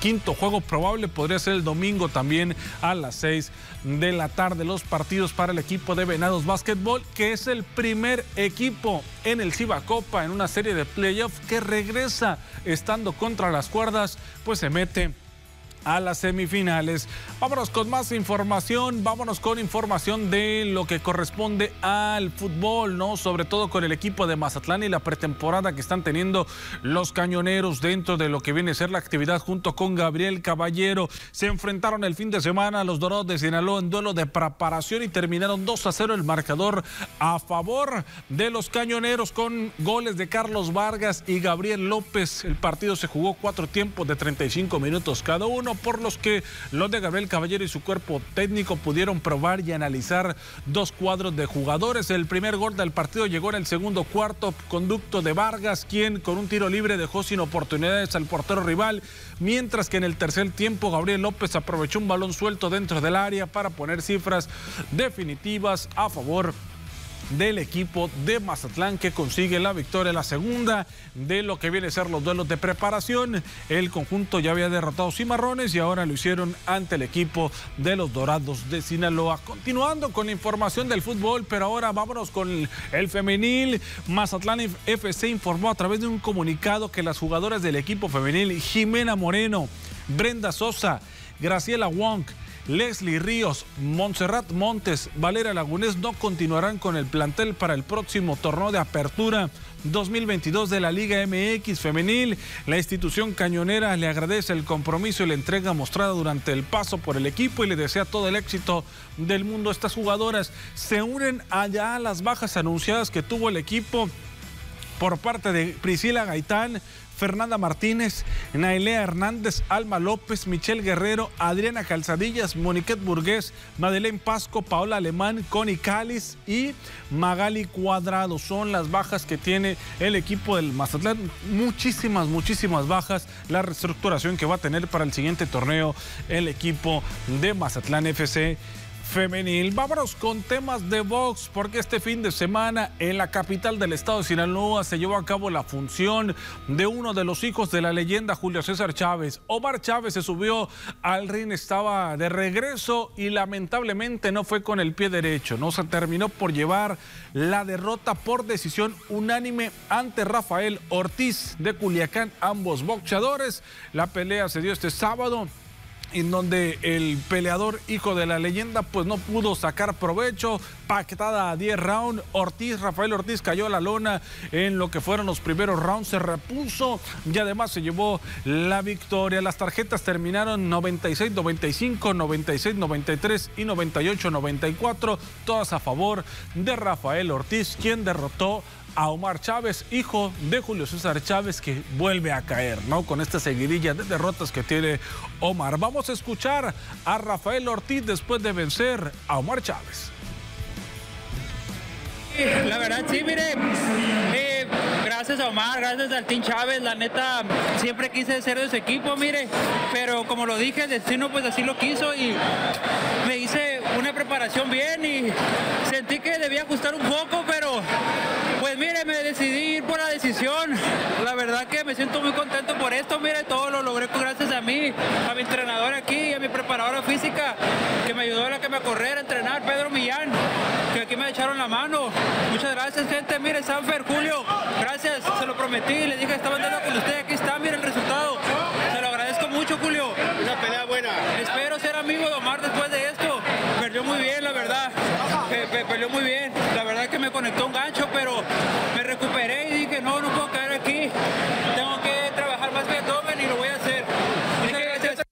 quinto juego probable podría ser el domingo también a las 6 de la tarde. Los partidos para el equipo de Venados Básquetbol, que es el primer equipo en el Ciba Copa en una serie de playoffs que regresa estando contra las cuerdas, pues se mete a las semifinales. Vámonos con más información, vámonos con información de lo que corresponde al fútbol, ¿no? Sobre todo con el equipo de Mazatlán y la pretemporada que están teniendo los cañoneros dentro de lo que viene a ser la actividad junto con Gabriel Caballero. Se enfrentaron el fin de semana a los Dorados de Sinaloa en duelo de preparación y terminaron 2 a 0 el marcador a favor de los cañoneros con goles de Carlos Vargas y Gabriel López. El partido se jugó cuatro tiempos de 35 minutos cada uno por los que los de Gabriel Caballero y su cuerpo técnico pudieron probar y analizar dos cuadros de jugadores. El primer gol del partido llegó en el segundo cuarto, conducto de Vargas, quien con un tiro libre dejó sin oportunidades al portero rival, mientras que en el tercer tiempo Gabriel López aprovechó un balón suelto dentro del área para poner cifras definitivas a favor del equipo de Mazatlán que consigue la victoria, la segunda de lo que viene a ser los duelos de preparación. El conjunto ya había derrotado Cimarrones y ahora lo hicieron ante el equipo de los Dorados de Sinaloa. Continuando con la información del fútbol, pero ahora vámonos con el femenil. Mazatlán FC informó a través de un comunicado que las jugadoras del equipo femenil, Jimena Moreno, Brenda Sosa, Graciela Wong, Leslie Ríos, Montserrat Montes, Valera Lagunés no continuarán con el plantel para el próximo torneo de apertura 2022 de la Liga MX Femenil. La institución cañonera le agradece el compromiso y la entrega mostrada durante el paso por el equipo y le desea todo el éxito del mundo. Estas jugadoras se unen allá a las bajas anunciadas que tuvo el equipo por parte de Priscila Gaitán, Fernanda Martínez, Nailea Hernández, Alma López, Michelle Guerrero, Adriana Calzadillas, Moniquet Burgués, Madeleine Pasco, Paola Alemán, Connie Cáliz y Magali Cuadrado. Son las bajas que tiene el equipo del Mazatlán. Muchísimas, muchísimas bajas. La reestructuración que va a tener para el siguiente torneo el equipo de Mazatlán FC femenil. Vámonos con temas de box, porque este fin de semana en la capital del estado de Sinaloa se llevó a cabo la función de uno de los hijos de la leyenda Julio César Chávez. Omar Chávez se subió al ring, estaba de regreso y lamentablemente no fue con el pie derecho. No se terminó por llevar la derrota por decisión unánime ante Rafael Ortiz de Culiacán, ambos boxeadores. La pelea se dio este sábado en donde el peleador hijo de la leyenda pues no pudo sacar provecho, pactada a 10 rounds, Ortiz, Rafael Ortiz cayó a la lona en lo que fueron los primeros rounds, se repuso y además se llevó la victoria. Las tarjetas terminaron 96-95, 96-93 y 98-94, todas a favor de Rafael Ortiz, quien derrotó Omar Chávez, hijo de Julio César Chávez, que vuelve a caer, ¿no? Con esta seguidilla de derrotas que tiene Omar. Vamos a escuchar a Rafael Ortiz después de vencer a Omar Chávez. La verdad, sí, mire, eh, gracias a Omar, gracias al Team Chávez, la neta, siempre quise ser de ese equipo, mire, pero como lo dije, el destino pues así lo quiso y me hice una preparación bien y sentí que debía ajustar un poco, pero pues mire, me decidí ir por la decisión. La verdad que me siento muy contento por esto, mire, todo lo logré gracias a mí, a mi entrenador aquí a mi preparadora física que me ayudó a la que me correr, a entrenar, Pedro Millán, que aquí me echaron la mano. Muchas gracias, gente. Mire, Sanfer, Julio, gracias, se lo prometí, le dije que estaba andando con usted, aquí está, mire el resultado. Se lo agradezco mucho, Julio. Una pelea buena. Espero ser amigo de Omar después de esto. Perdió muy bien, la verdad. Perdió muy bien. La verdad que me conectó un gancho, pero me recuperé y dije, no, no puedo caer aquí. Tengo que trabajar más mi abdomen y lo voy a hacer. Muchas gracias.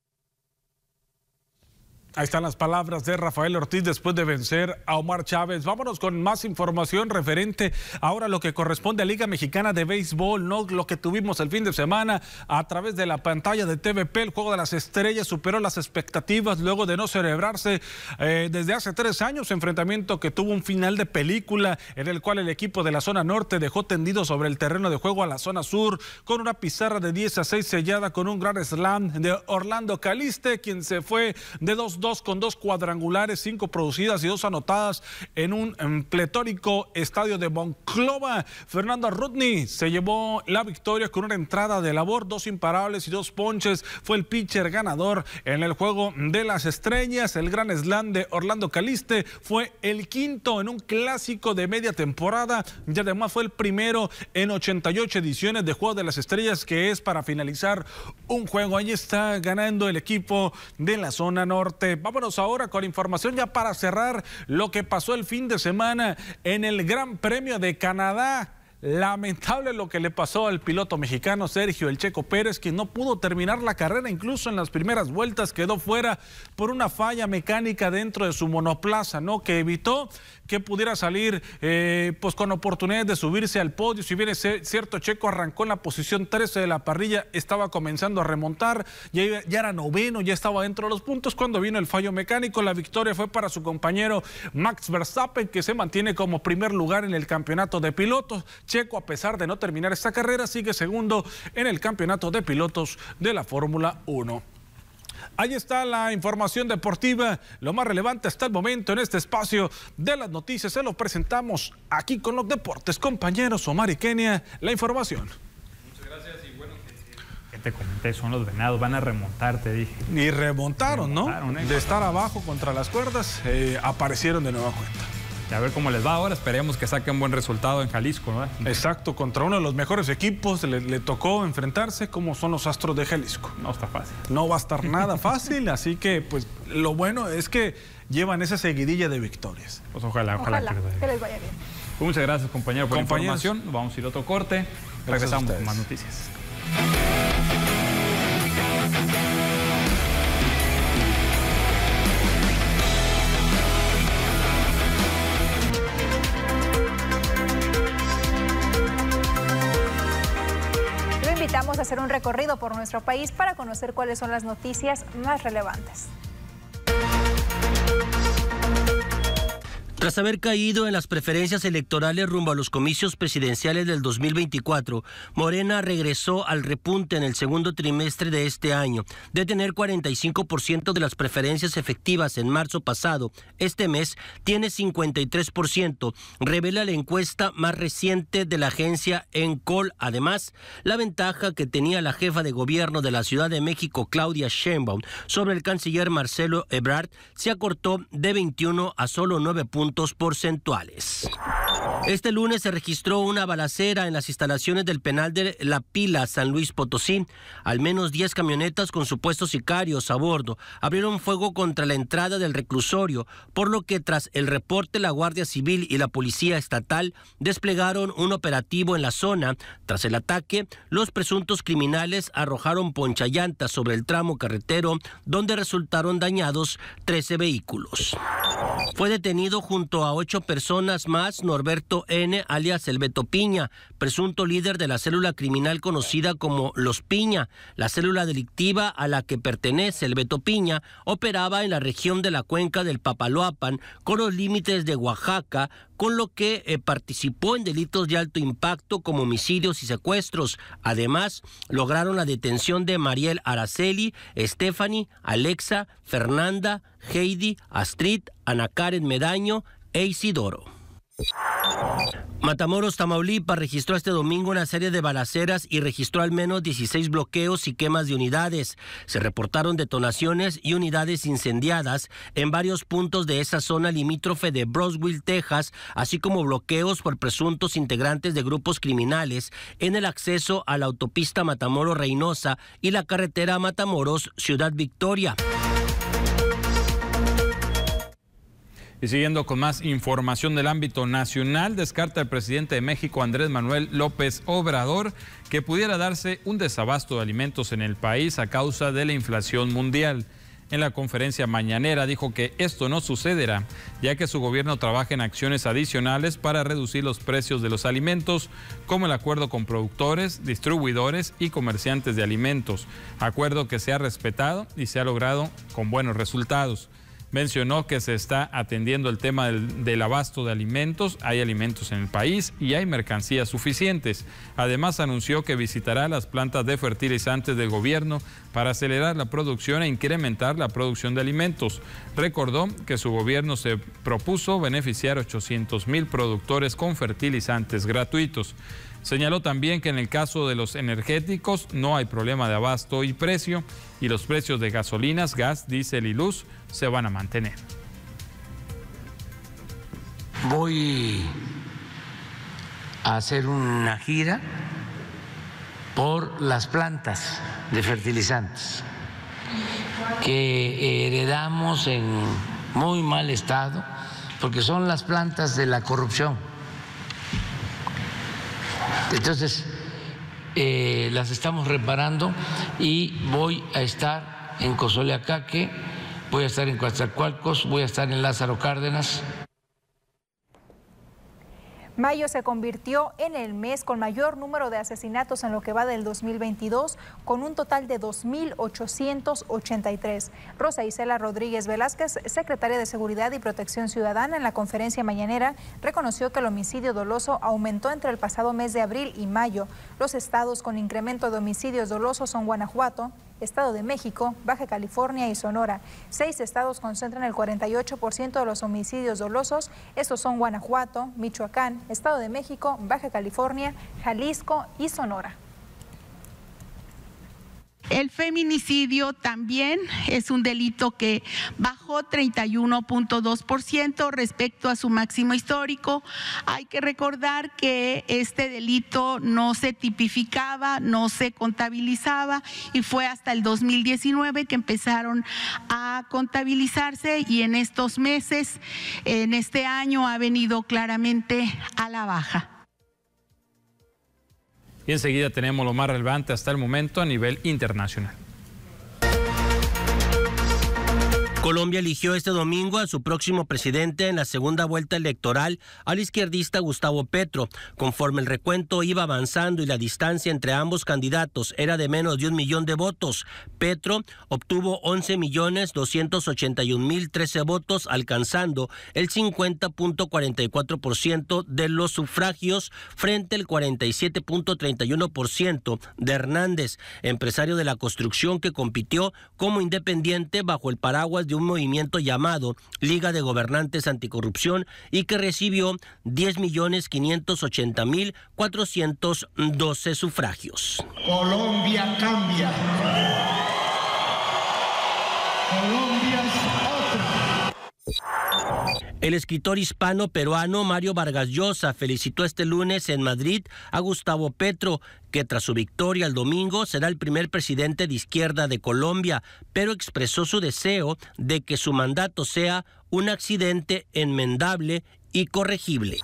Ahí están las palabras de Rafael Ortiz después de vencer a Omar Chávez. Vámonos con más información referente ahora a lo que corresponde a Liga Mexicana de Béisbol, no lo que tuvimos el fin de semana a través de la pantalla de TVP. El Juego de las Estrellas superó las expectativas luego de no celebrarse eh, desde hace tres años. Enfrentamiento que tuvo un final de película en el cual el equipo de la zona norte dejó tendido sobre el terreno de juego a la zona sur con una pizarra de 10 a 6 sellada con un gran slam de Orlando Caliste, quien se fue de 2-2 con dos cuadrangulares, cinco producidas y dos anotadas en un pletórico estadio de Monclova. Fernando Rudney se llevó la victoria con una entrada de labor, dos imparables y dos ponches. Fue el pitcher ganador en el juego de las estrellas. El gran slam de Orlando Caliste fue el quinto en un clásico de media temporada y además fue el primero en 88 ediciones de Juego de las Estrellas, que es para finalizar un juego. Ahí está ganando el equipo de la zona norte. Vámonos ahora con información ya para cerrar lo que pasó el fin de semana en el Gran Premio de Canadá. Lamentable lo que le pasó al piloto mexicano Sergio El Checo Pérez, quien no pudo terminar la carrera, incluso en las primeras vueltas quedó fuera por una falla mecánica dentro de su monoplaza, ¿no? Que evitó que pudiera salir eh, pues con oportunidades de subirse al podio. Si bien es cierto, Checo arrancó en la posición 13 de la parrilla, estaba comenzando a remontar, ya, era noveno, ya estaba dentro de los puntos cuando vino el fallo mecánico. La victoria fue para su compañero Max Verstappen, que se mantiene como primer lugar en el campeonato de pilotos. A pesar de no terminar esta carrera, sigue segundo en el campeonato de pilotos de la Fórmula 1. Ahí está la información deportiva, lo más relevante hasta el momento en este espacio de las noticias. Se lo presentamos aquí con los deportes. Compañeros Omar y Kenia, la información. Muchas gracias y bueno, que te comenté, son los venados, van a remontar, te dije. Y remontaron, Remontaron, ¿no? ¿eh? De estar abajo contra las cuerdas, eh, aparecieron de nueva cuenta. Y a ver cómo les va ahora, esperemos que saquen buen resultado en Jalisco, ¿no? Exacto, contra uno de los mejores equipos le, le tocó enfrentarse como son los Astros de Jalisco. No está fácil. No va a estar nada [laughs] fácil, así que pues lo bueno es que llevan esa seguidilla de victorias. Pues ojalá, ojalá, Ojalá que les vaya que bien. les vaya bien. Pues muchas gracias, compañero, por la información. Vamos a ir a otro corte. Gracias a Regresamos con más noticias. Hacer un recorrido por nuestro país para conocer cuáles son las noticias más relevantes. Tras haber caído en las preferencias electorales rumbo a los comicios presidenciales del 2024, Morena regresó al repunte en el segundo trimestre de este año. De tener 45% de las preferencias efectivas en marzo pasado, este mes tiene 53%, revela la encuesta más reciente de la agencia Encol. Además, la ventaja que tenía la jefa de gobierno de la Ciudad de México, Claudia Sheinbaum, sobre el canciller Marcelo Ebrard se acortó de 21 a solo 9 puntos porcentuales. Este lunes se registró una balacera en las instalaciones del penal de La Pila, San Luis Potosí. Al menos 10 camionetas con supuestos sicarios a bordo abrieron fuego contra la entrada del reclusorio, por lo que tras el reporte la Guardia Civil y la Policía Estatal desplegaron un operativo en la zona. Tras el ataque, los presuntos criminales arrojaron ponchallantas sobre el tramo carretero donde resultaron dañados 13 vehículos. Fue detenido junto a ocho personas más Norberto N., alias El Beto Piña, presunto líder de la célula criminal conocida como Los Piña. La célula delictiva a la que pertenece el Beto Piña operaba en la región de la cuenca del Papaloapan con los límites de Oaxaca, con lo que eh, participó en delitos de alto impacto como homicidios y secuestros. Además, lograron la detención de Mariel Araceli, Stephanie, Alexa, Fernanda, Heidi, Astrid, Ana Karen Medaño e Isidoro. Matamoros, Tamaulipas registró este domingo una serie de balaceras y registró al menos 16 bloqueos y quemas de unidades. Se reportaron detonaciones y unidades incendiadas en varios puntos de esa zona limítrofe de Broswell, Texas, así como bloqueos por presuntos integrantes de grupos criminales en el acceso a la autopista Matamoros-Reynosa y la carretera Matamoros-Ciudad Victoria. Y siguiendo con más información del ámbito nacional, descarta el presidente de México, Andrés Manuel López Obrador, que pudiera darse un desabasto de alimentos en el país a causa de la inflación mundial. En la conferencia mañanera dijo que esto no sucederá, ya que su gobierno trabaja en acciones adicionales para reducir los precios de los alimentos, como el acuerdo con productores, distribuidores y comerciantes de alimentos, acuerdo que se ha respetado y se ha logrado con buenos resultados. Mencionó que se está atendiendo el tema del, abasto de alimentos, hay alimentos en el país y hay mercancías suficientes. Además anunció que visitará las plantas de fertilizantes del gobierno para acelerar la producción e incrementar la producción de alimentos. Recordó que su gobierno se propuso beneficiar a 800 mil productores con fertilizantes gratuitos. Señaló también que en el caso de los energéticos no hay problema de abasto y precio y los precios de gasolinas, gas, diésel y luz se van a mantener. Voy a hacer una gira por las plantas de fertilizantes que heredamos en muy mal estado, porque son las plantas de la corrupción entonces, eh, las estamos reparando y voy a estar en Cozoleacaque, voy a estar en Coatzacoalcos, voy a estar en Lázaro Cárdenas. Mayo se convirtió en el mes con mayor número de asesinatos en lo que va del 2022, con un total de 2.883. Rosa Isela Rodríguez Velázquez, secretaria de Seguridad y Protección Ciudadana, en la conferencia mañanera reconoció que el homicidio doloso aumentó entre el pasado mes de abril y mayo. Los estados con incremento de homicidios dolosos son Guanajuato, Estado de México, Baja California y Sonora. Seis estados concentran el 48% de los homicidios dolosos. Estos son Guanajuato, Michoacán, Estado de México, Baja California, Jalisco y Sonora. El feminicidio también es un delito que bajó 31.2% respecto a su máximo histórico. Hay que recordar que este delito no se tipificaba, no se contabilizaba y fue hasta el 2019 que empezaron a contabilizarse y en estos meses, en este año, ha venido claramente a la baja. Y enseguida tenemos lo más relevante hasta el momento a nivel internacional. Colombia eligió este domingo a su próximo presidente en la segunda vuelta electoral al izquierdista Gustavo Petro. Conforme el recuento iba avanzando y la distancia entre ambos candidatos era de menos de un millón de votos, Petro obtuvo 11 millones 281 mil 13 votos, alcanzando el 50.44% de los sufragios frente al 47.31% de Hernández, empresario de la construcción que compitió como independiente bajo el paraguas de un movimiento llamado Liga de Gobernantes Anticorrupción y que recibió 10.580.412 sufragios. Colombia cambia. Colombia es otra. El escritor hispano-peruano Mario Vargas Llosa felicitó este lunes en Madrid a Gustavo Petro, que tras su victoria el domingo será el primer presidente de izquierda de Colombia, pero expresó su deseo de que su mandato sea un accidente enmendable y corregible.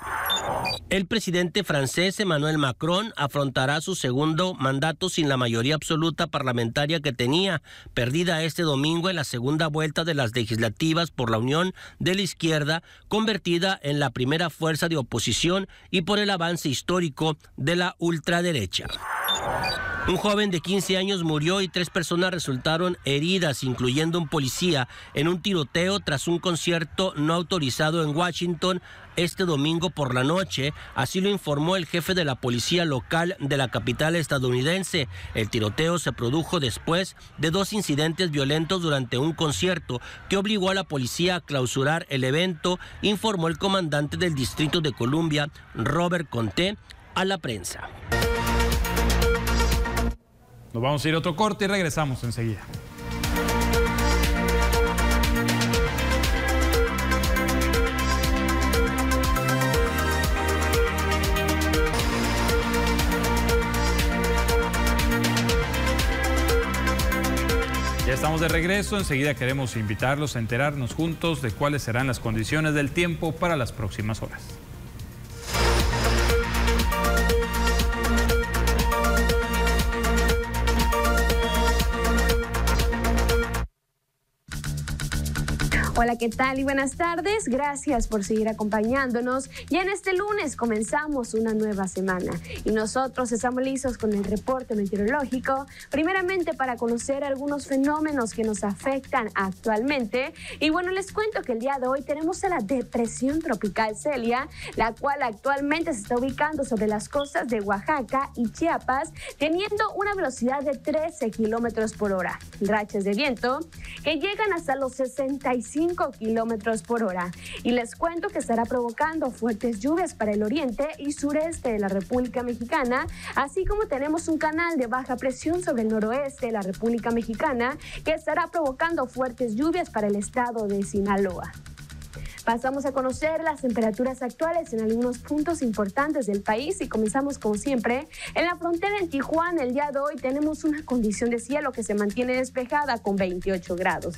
El presidente francés Emmanuel Macron afrontará su segundo mandato sin la mayoría absoluta parlamentaria que tenía, perdida este domingo en la segunda vuelta de las legislativas por la Unión de la Izquierda, convertida en la primera fuerza de oposición y por el avance histórico de la ultraderecha. Un joven de 15 años murió y tres personas resultaron heridas, incluyendo un policía, en un tiroteo tras un concierto no autorizado en Washington este domingo por la noche. Así lo informó el jefe de la policía local de la capital estadounidense. El tiroteo se produjo después de dos incidentes violentos durante un concierto que obligó a la policía a clausurar el evento, informó el comandante del Distrito de Columbia, Robert Conté, a la prensa. Nos vamos a ir a otro corte y regresamos enseguida. Ya estamos de regreso, enseguida queremos invitarlos a enterarnos juntos de cuáles serán las condiciones del tiempo para las próximas horas. Hola, ¿qué tal y buenas tardes? Gracias por seguir acompañándonos. Y en este lunes comenzamos una nueva semana y nosotros estamos listos con el reporte meteorológico, primeramente para conocer algunos fenómenos que nos afectan actualmente. Y bueno, les cuento que el día de hoy tenemos a la depresión tropical Celia, la cual actualmente se está ubicando sobre las costas de Oaxaca y Chiapas, teniendo una velocidad de 13 kilómetros por hora. Rachas de viento que llegan hasta los 65 kilómetros por hora. Y les cuento que estará provocando fuertes lluvias para el oriente y sureste de la República Mexicana, así como tenemos un canal de baja presión sobre el noroeste de la República Mexicana que estará provocando fuertes lluvias para el estado de Sinaloa. Pasamos a conocer las temperaturas actuales en algunos puntos importantes del país y comenzamos como siempre. En la frontera en Tijuana el día de hoy tenemos una condición de cielo que se mantiene despejada con 28 grados.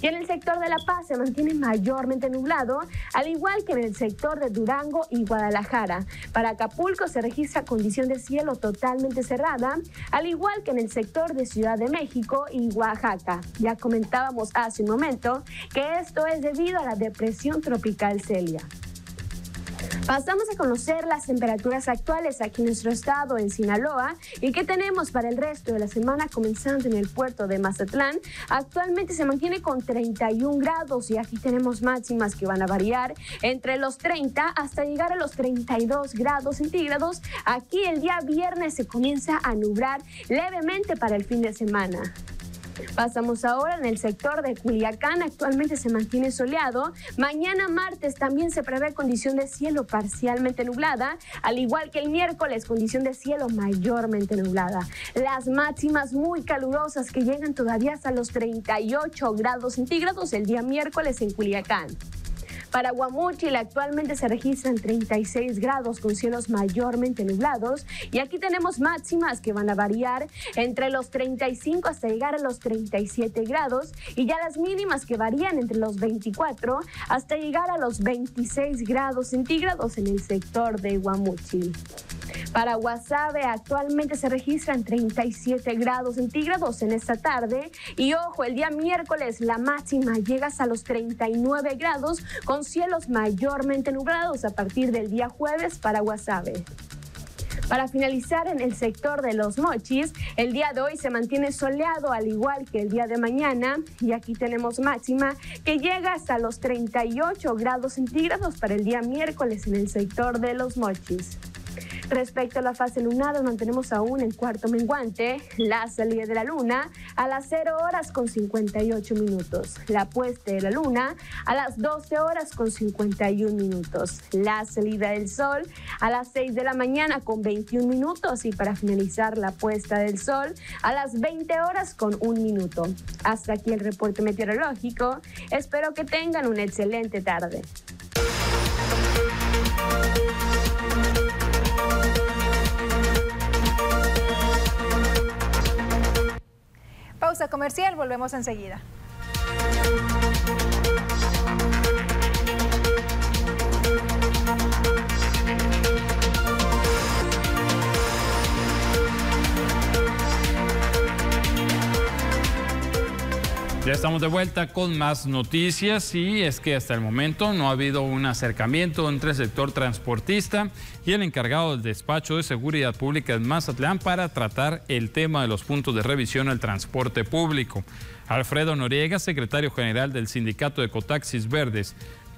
Y en el sector de La Paz se mantiene mayormente nublado, al igual que en el sector de Durango y Guadalajara. Para Acapulco se registra condición de cielo totalmente cerrada, al igual que en el sector de Ciudad de México y Oaxaca. Ya comentábamos hace un momento que esto es debido a la depresión tropical Celia. Pasamos a conocer las temperaturas actuales aquí en nuestro estado, en Sinaloa, y qué tenemos para el resto de la semana, comenzando en el puerto de Mazatlán. Actualmente se mantiene con 31 grados y aquí tenemos máximas que van a variar entre los 30 hasta llegar a los 32 grados centígrados. Aquí el día viernes se comienza a nublar levemente para el fin de semana. Pasamos ahora en el sector de Culiacán. Actualmente se mantiene soleado. Mañana martes también se prevé condición de cielo parcialmente nublada, al igual que el miércoles condición de cielo mayormente nublada. Las máximas muy calurosas que llegan todavía hasta los 38 grados centígrados el día miércoles en Culiacán. Para Guamúchil actualmente se registran 36 grados con cielos mayormente nublados. Y aquí tenemos máximas que van a variar entre los 35 hasta llegar a los 37 grados. Y ya las mínimas que varían entre los 24 hasta llegar a los 26 grados centígrados en el sector de Guamúchil. Para Guasave actualmente se registran 37 grados centígrados en esta tarde. Y ojo, el día miércoles la máxima llega hasta los 39 grados con cielos mayormente nublados a partir del día jueves para Guasave. Para finalizar en el sector de los mochis, el día de hoy se mantiene soleado al igual que el día de mañana y aquí tenemos máxima que llega hasta los 38 grados centígrados para el día miércoles en el sector de los mochis. Respecto a la fase lunar, mantenemos aún en cuarto menguante la salida de la luna a las 0 horas con 58 minutos, la puesta de la luna a las 12 horas con 51 minutos, la salida del sol a las 6 de la mañana con 21 minutos y para finalizar la puesta del sol a las 20 horas con 1 minuto. Hasta aquí el reporte meteorológico. Espero que tengan una excelente tarde. Pausa comercial, volvemos enseguida. Ya estamos de vuelta con más noticias y es que hasta el momento no ha habido un acercamiento entre el sector transportista y el encargado del despacho de seguridad pública en Mazatlán para tratar el tema de los puntos de revisión al transporte público. Alfredo Noriega, secretario general del sindicato de Cotaxis Verdes,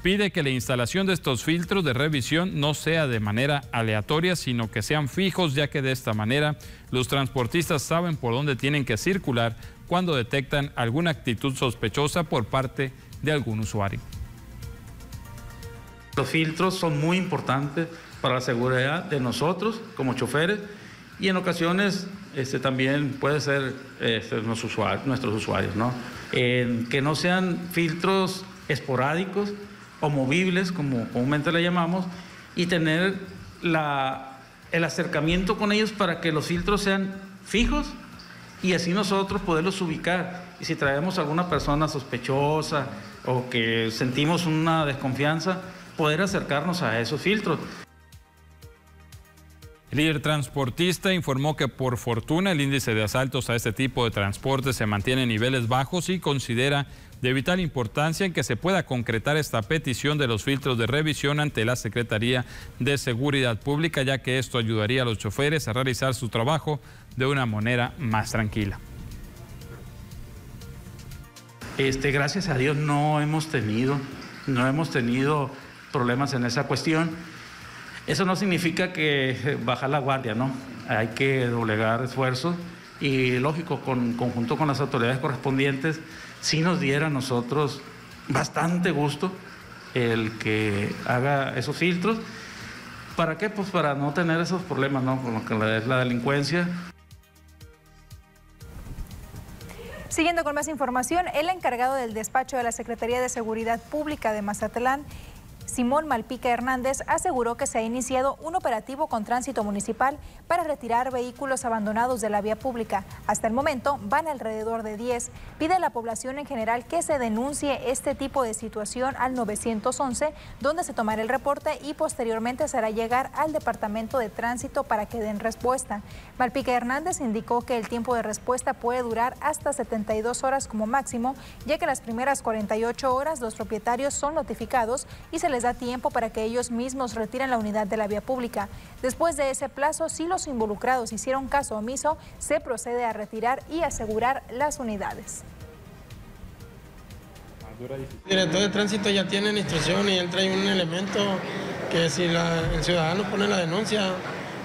pide que la instalación de estos filtros de revisión no sea de manera aleatoria, sino que sean fijos, ya que de esta manera los transportistas saben por dónde tienen que circular cuando detectan alguna actitud sospechosa por parte de algún usuario. Los filtros son muy importantes para la seguridad de nosotros como choferes y en ocasiones este, también puede ser este, nuestros usuarios, nuestros usuarios ¿no? que no sean filtros esporádicos o movibles, como comúnmente le llamamos, y tener la, el acercamiento con ellos para que los filtros sean fijos y así nosotros poderlos ubicar. Y si traemos alguna persona sospechosa o que sentimos una desconfianza, poder acercarnos a esos filtros. El líder transportista informó que por fortuna el índice de asaltos a este tipo de transporte se mantiene en niveles bajos y considera de vital importancia en que se pueda concretar esta petición de los filtros de revisión ante la Secretaría de Seguridad Pública, ya que esto ayudaría a los choferes a realizar su trabajo de una manera más tranquila. Este, gracias a Dios no hemos tenido, no hemos tenido problemas en esa cuestión. Eso no significa que baja la guardia, ¿no? Hay que doblegar esfuerzos y lógico, con, conjunto con las autoridades correspondientes, sí nos diera a nosotros bastante gusto el que haga esos filtros. ¿Para qué? Pues para no tener esos problemas, ¿no? Con lo que es la delincuencia. Siguiendo con más información, el encargado del despacho de la Secretaría de Seguridad Pública de Mazatlán Simón Malpica Hernández aseguró que se ha iniciado un operativo con tránsito municipal para retirar vehículos abandonados de la vía pública. Hasta el momento van alrededor de 10. Pide a la población en general que se denuncie este tipo de situación al 911, donde se tomará el reporte y posteriormente será llegar al Departamento de Tránsito para que den respuesta. Malpica Hernández indicó que el tiempo de respuesta puede durar hasta 72 horas como máximo, ya que las primeras 48 horas los propietarios son notificados y se les da tiempo para que ellos mismos retiren la unidad de la vía pública. Después de ese plazo, si los involucrados hicieron caso omiso, se procede a retirar y asegurar las unidades. El director de tránsito ya tiene la instrucción y él trae un elemento que si el ciudadano pone la denuncia,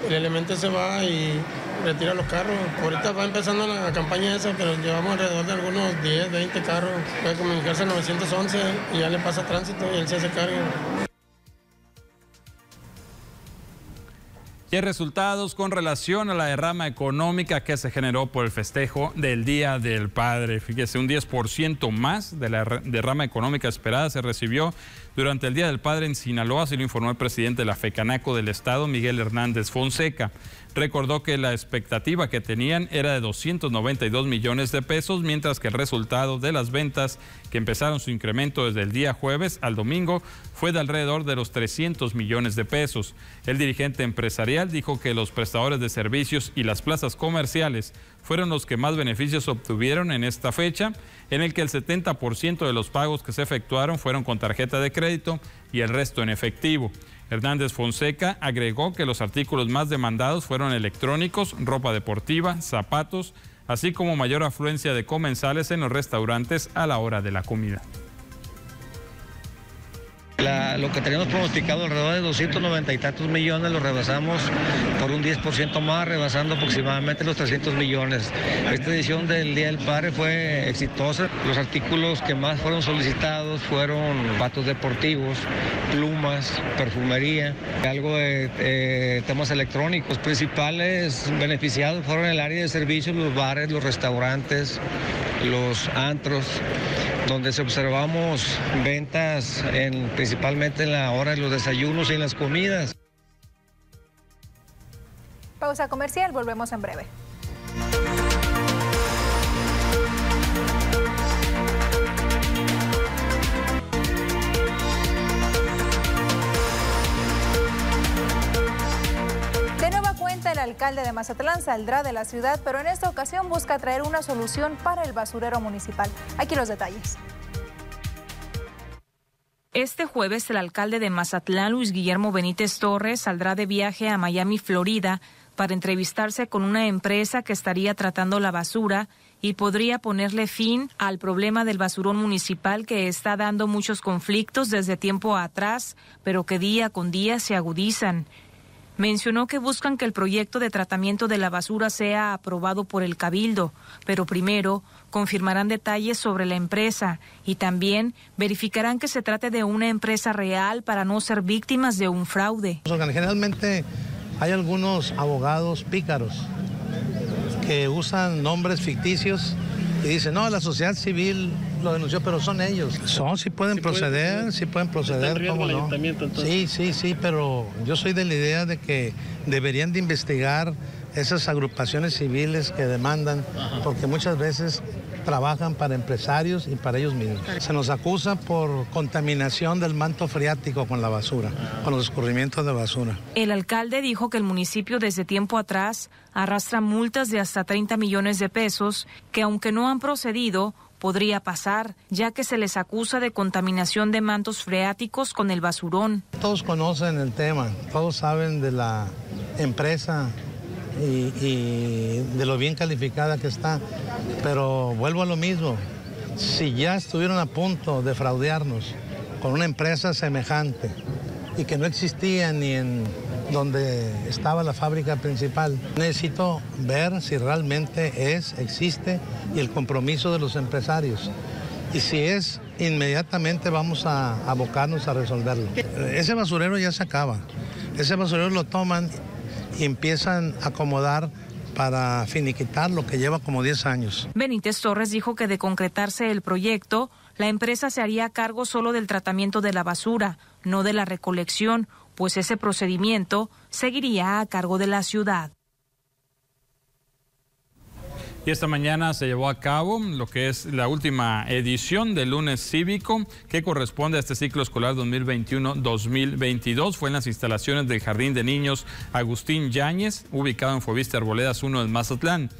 el elemento se va y retira los carros. Ahorita va empezando la campaña esa, pero llevamos alrededor de algunos 10, 20 carros. Puede comunicarse al 911 y ya le pasa tránsito y él se hace cargo. Y resultados con relación a la derrama económica que se generó por el festejo del Día del Padre. Fíjese, un 10% más de la derrama económica esperada se recibió durante el Día del Padre en Sinaloa, así lo informó el presidente de la FECANACO del Estado, Miguel Hernández Fonseca recordó que la expectativa que tenían era de 292 millones de pesos, mientras que el resultado de las ventas que empezaron su incremento desde el día jueves al domingo fue de alrededor de los 300 millones de pesos. El dirigente empresarial dijo que los prestadores de servicios y las plazas comerciales fueron los que más beneficios obtuvieron en esta fecha, en el que el 70% de los pagos que se efectuaron fueron con tarjeta de crédito y el resto en efectivo. Hernández Fonseca agregó que los artículos más demandados fueron electrónicos, ropa deportiva, zapatos, así como mayor afluencia de comensales en los restaurantes a la hora de la comida lo que teníamos pronosticado alrededor de 290 y tantos millones lo rebasamos por un 10% más, rebasando aproximadamente los 300 millones. Esta edición del Día del Padre fue exitosa. Los artículos que más fueron solicitados fueron patos deportivos, plumas, perfumería, algo de temas electrónicos. Principales beneficiados fueron el área de servicios, los bares, los restaurantes, los antros, donde se observamos ventas en principalmente en la hora de los desayunos y en las comidas. Pausa comercial, volvemos en breve. De nueva cuenta, el alcalde de Mazatlán saldrá de la ciudad, pero en esta ocasión busca traer una solución para el basurero municipal. Aquí los detalles. Este jueves el alcalde de Mazatlán, Luis Guillermo Benítez Torres, saldrá de viaje a Miami, Florida, para entrevistarse con una empresa que estaría tratando la basura y podría ponerle fin al problema del basurón municipal que está dando muchos conflictos desde tiempo atrás, pero que día con día se agudizan. Mencionó que buscan que el proyecto de tratamiento de la basura sea aprobado por el Cabildo, pero primero confirmarán detalles sobre la empresa y también verificarán que se trate de una empresa real para no ser víctimas de un fraude. Generalmente hay algunos abogados pícaros que usan nombres ficticios y dicen, no, la sociedad civil lo denunció, pero son ellos. Son, sí pueden proceder, sí pueden proceder, ¿cómo no? Sí, sí, sí, pero yo soy de la idea de que deberían de investigar esas agrupaciones civiles que demandan, porque muchas veces trabajan para empresarios y para ellos mismos. Se nos acusa por contaminación del manto freático con la basura, con los escurrimientos de basura. El alcalde dijo que el municipio desde tiempo atrás arrastra multas de hasta 30 millones de pesos que aunque no han procedido, podría pasar, ya que se les acusa de contaminación de mantos freáticos con el basurón. Todos conocen el tema, todos saben de la empresa y, de lo bien calificada que está. Pero vuelvo a lo mismo, si ya estuvieron a punto de fraudearnos con una empresa semejante y que no existía ni en donde estaba la fábrica principal, necesito ver si realmente es, existe y el compromiso de los empresarios. Y si es, inmediatamente vamos a abocarnos a resolverlo. Ese basurero ya se acaba. Ese basurero lo toman y empiezan a acomodar para finiquitar lo que lleva como 10 años. Benítez Torres dijo que de concretarse el proyecto, la empresa se haría cargo solo del tratamiento de la basura, no de la recolección, pues ese procedimiento seguiría a cargo de la ciudad. Y esta mañana se llevó a cabo lo que es la última edición del lunes cívico que corresponde a este ciclo escolar 2021-2022. Fue en las instalaciones del Jardín de Niños Agustín Yáñez, ubicado en Fobista Arboledas 1 en Mazatlán.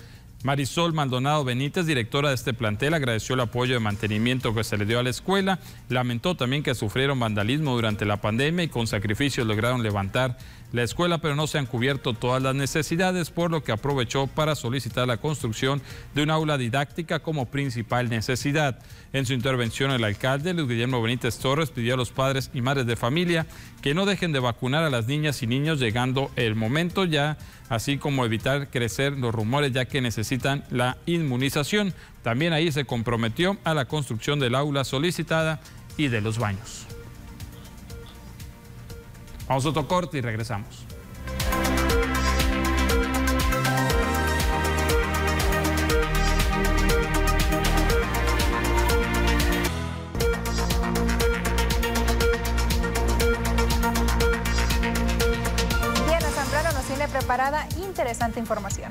Marisol Maldonado Benítez, directora de este plantel, agradeció el apoyo de mantenimiento que se le dio a la escuela. Lamentó también que sufrieron vandalismo durante la pandemia y con sacrificios lograron levantar la escuela, pero no se han cubierto todas las necesidades, por lo que aprovechó para solicitar la construcción de un aula didáctica como principal necesidad. En su intervención, el alcalde Luis Guillermo Benítez Torres pidió a los padres y madres de familia que no dejen de vacunar a las niñas y niños llegando el momento ya, así como evitar crecer los rumores ya que necesitan la inmunización. También ahí se comprometió a la construcción del aula solicitada y de los baños. Vamos a otro corte y regresamos. Preparada interesante información.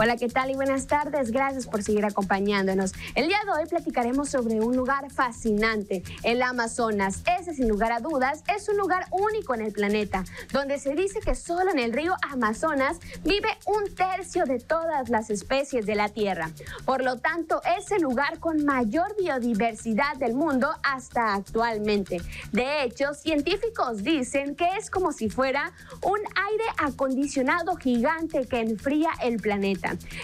Hola, ¿qué tal y buenas tardes? Gracias por seguir acompañándonos. El día de hoy platicaremos sobre un lugar fascinante, el Amazonas. Ese, sin lugar a dudas, es un lugar único en el planeta, donde se dice que solo en el río Amazonas vive un tercio de todas las especies de la Tierra. Por lo tanto, es el lugar con mayor biodiversidad del mundo hasta actualmente. De hecho, científicos dicen que es como si fuera un aire acondicionado gigante que enfría el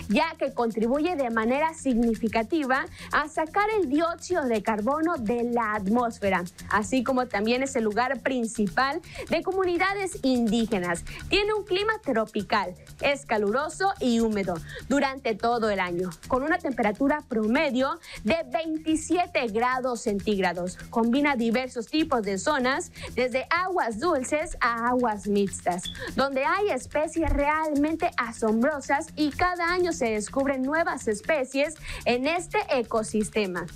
ya que contribuye de manera significativa a sacar el dióxido de carbono de la atmósfera, así como también es el lugar principal de comunidades indígenas. Tiene un clima tropical, es caluroso y húmedo durante todo el año, con una temperatura promedio de 27 grados centígrados. Combina diversos tipos de zonas, desde aguas dulces a aguas mixtas, donde hay especies realmente asombrosas y cada cada año se descubren nuevas especies en este ecosistema.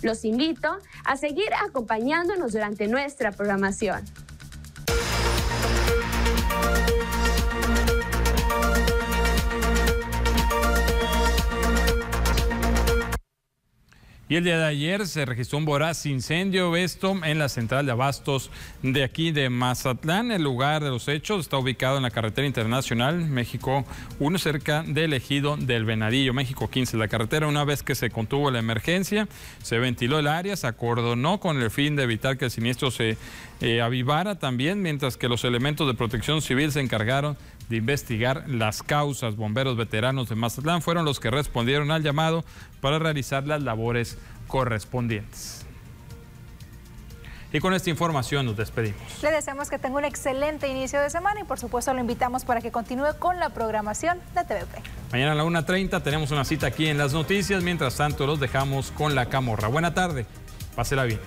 Los invito a seguir acompañándonos durante nuestra programación. Y el día de ayer se registró un voraz incendio, en la central de abastos de aquí de Mazatlán. El lugar de los hechos está ubicado en la carretera internacional México 1, cerca del ejido del Venadillo, México 15. La carretera, una vez que se contuvo la emergencia, se ventiló el área, se acordonó con el fin de evitar que el siniestro se eh, avivara también, mientras que los elementos de protección civil se encargaron de investigar las causas. Bomberos veteranos de Mazatlán fueron los que respondieron al llamado para realizar las labores correspondientes. Y con esta información nos despedimos. Le deseamos que tenga un excelente inicio de semana y por supuesto lo invitamos para que continúe con la programación de TVP. Mañana a la 1.30 tenemos una cita aquí en las noticias. Mientras tanto los dejamos con la camorra. Buena tarde. Pásela bien.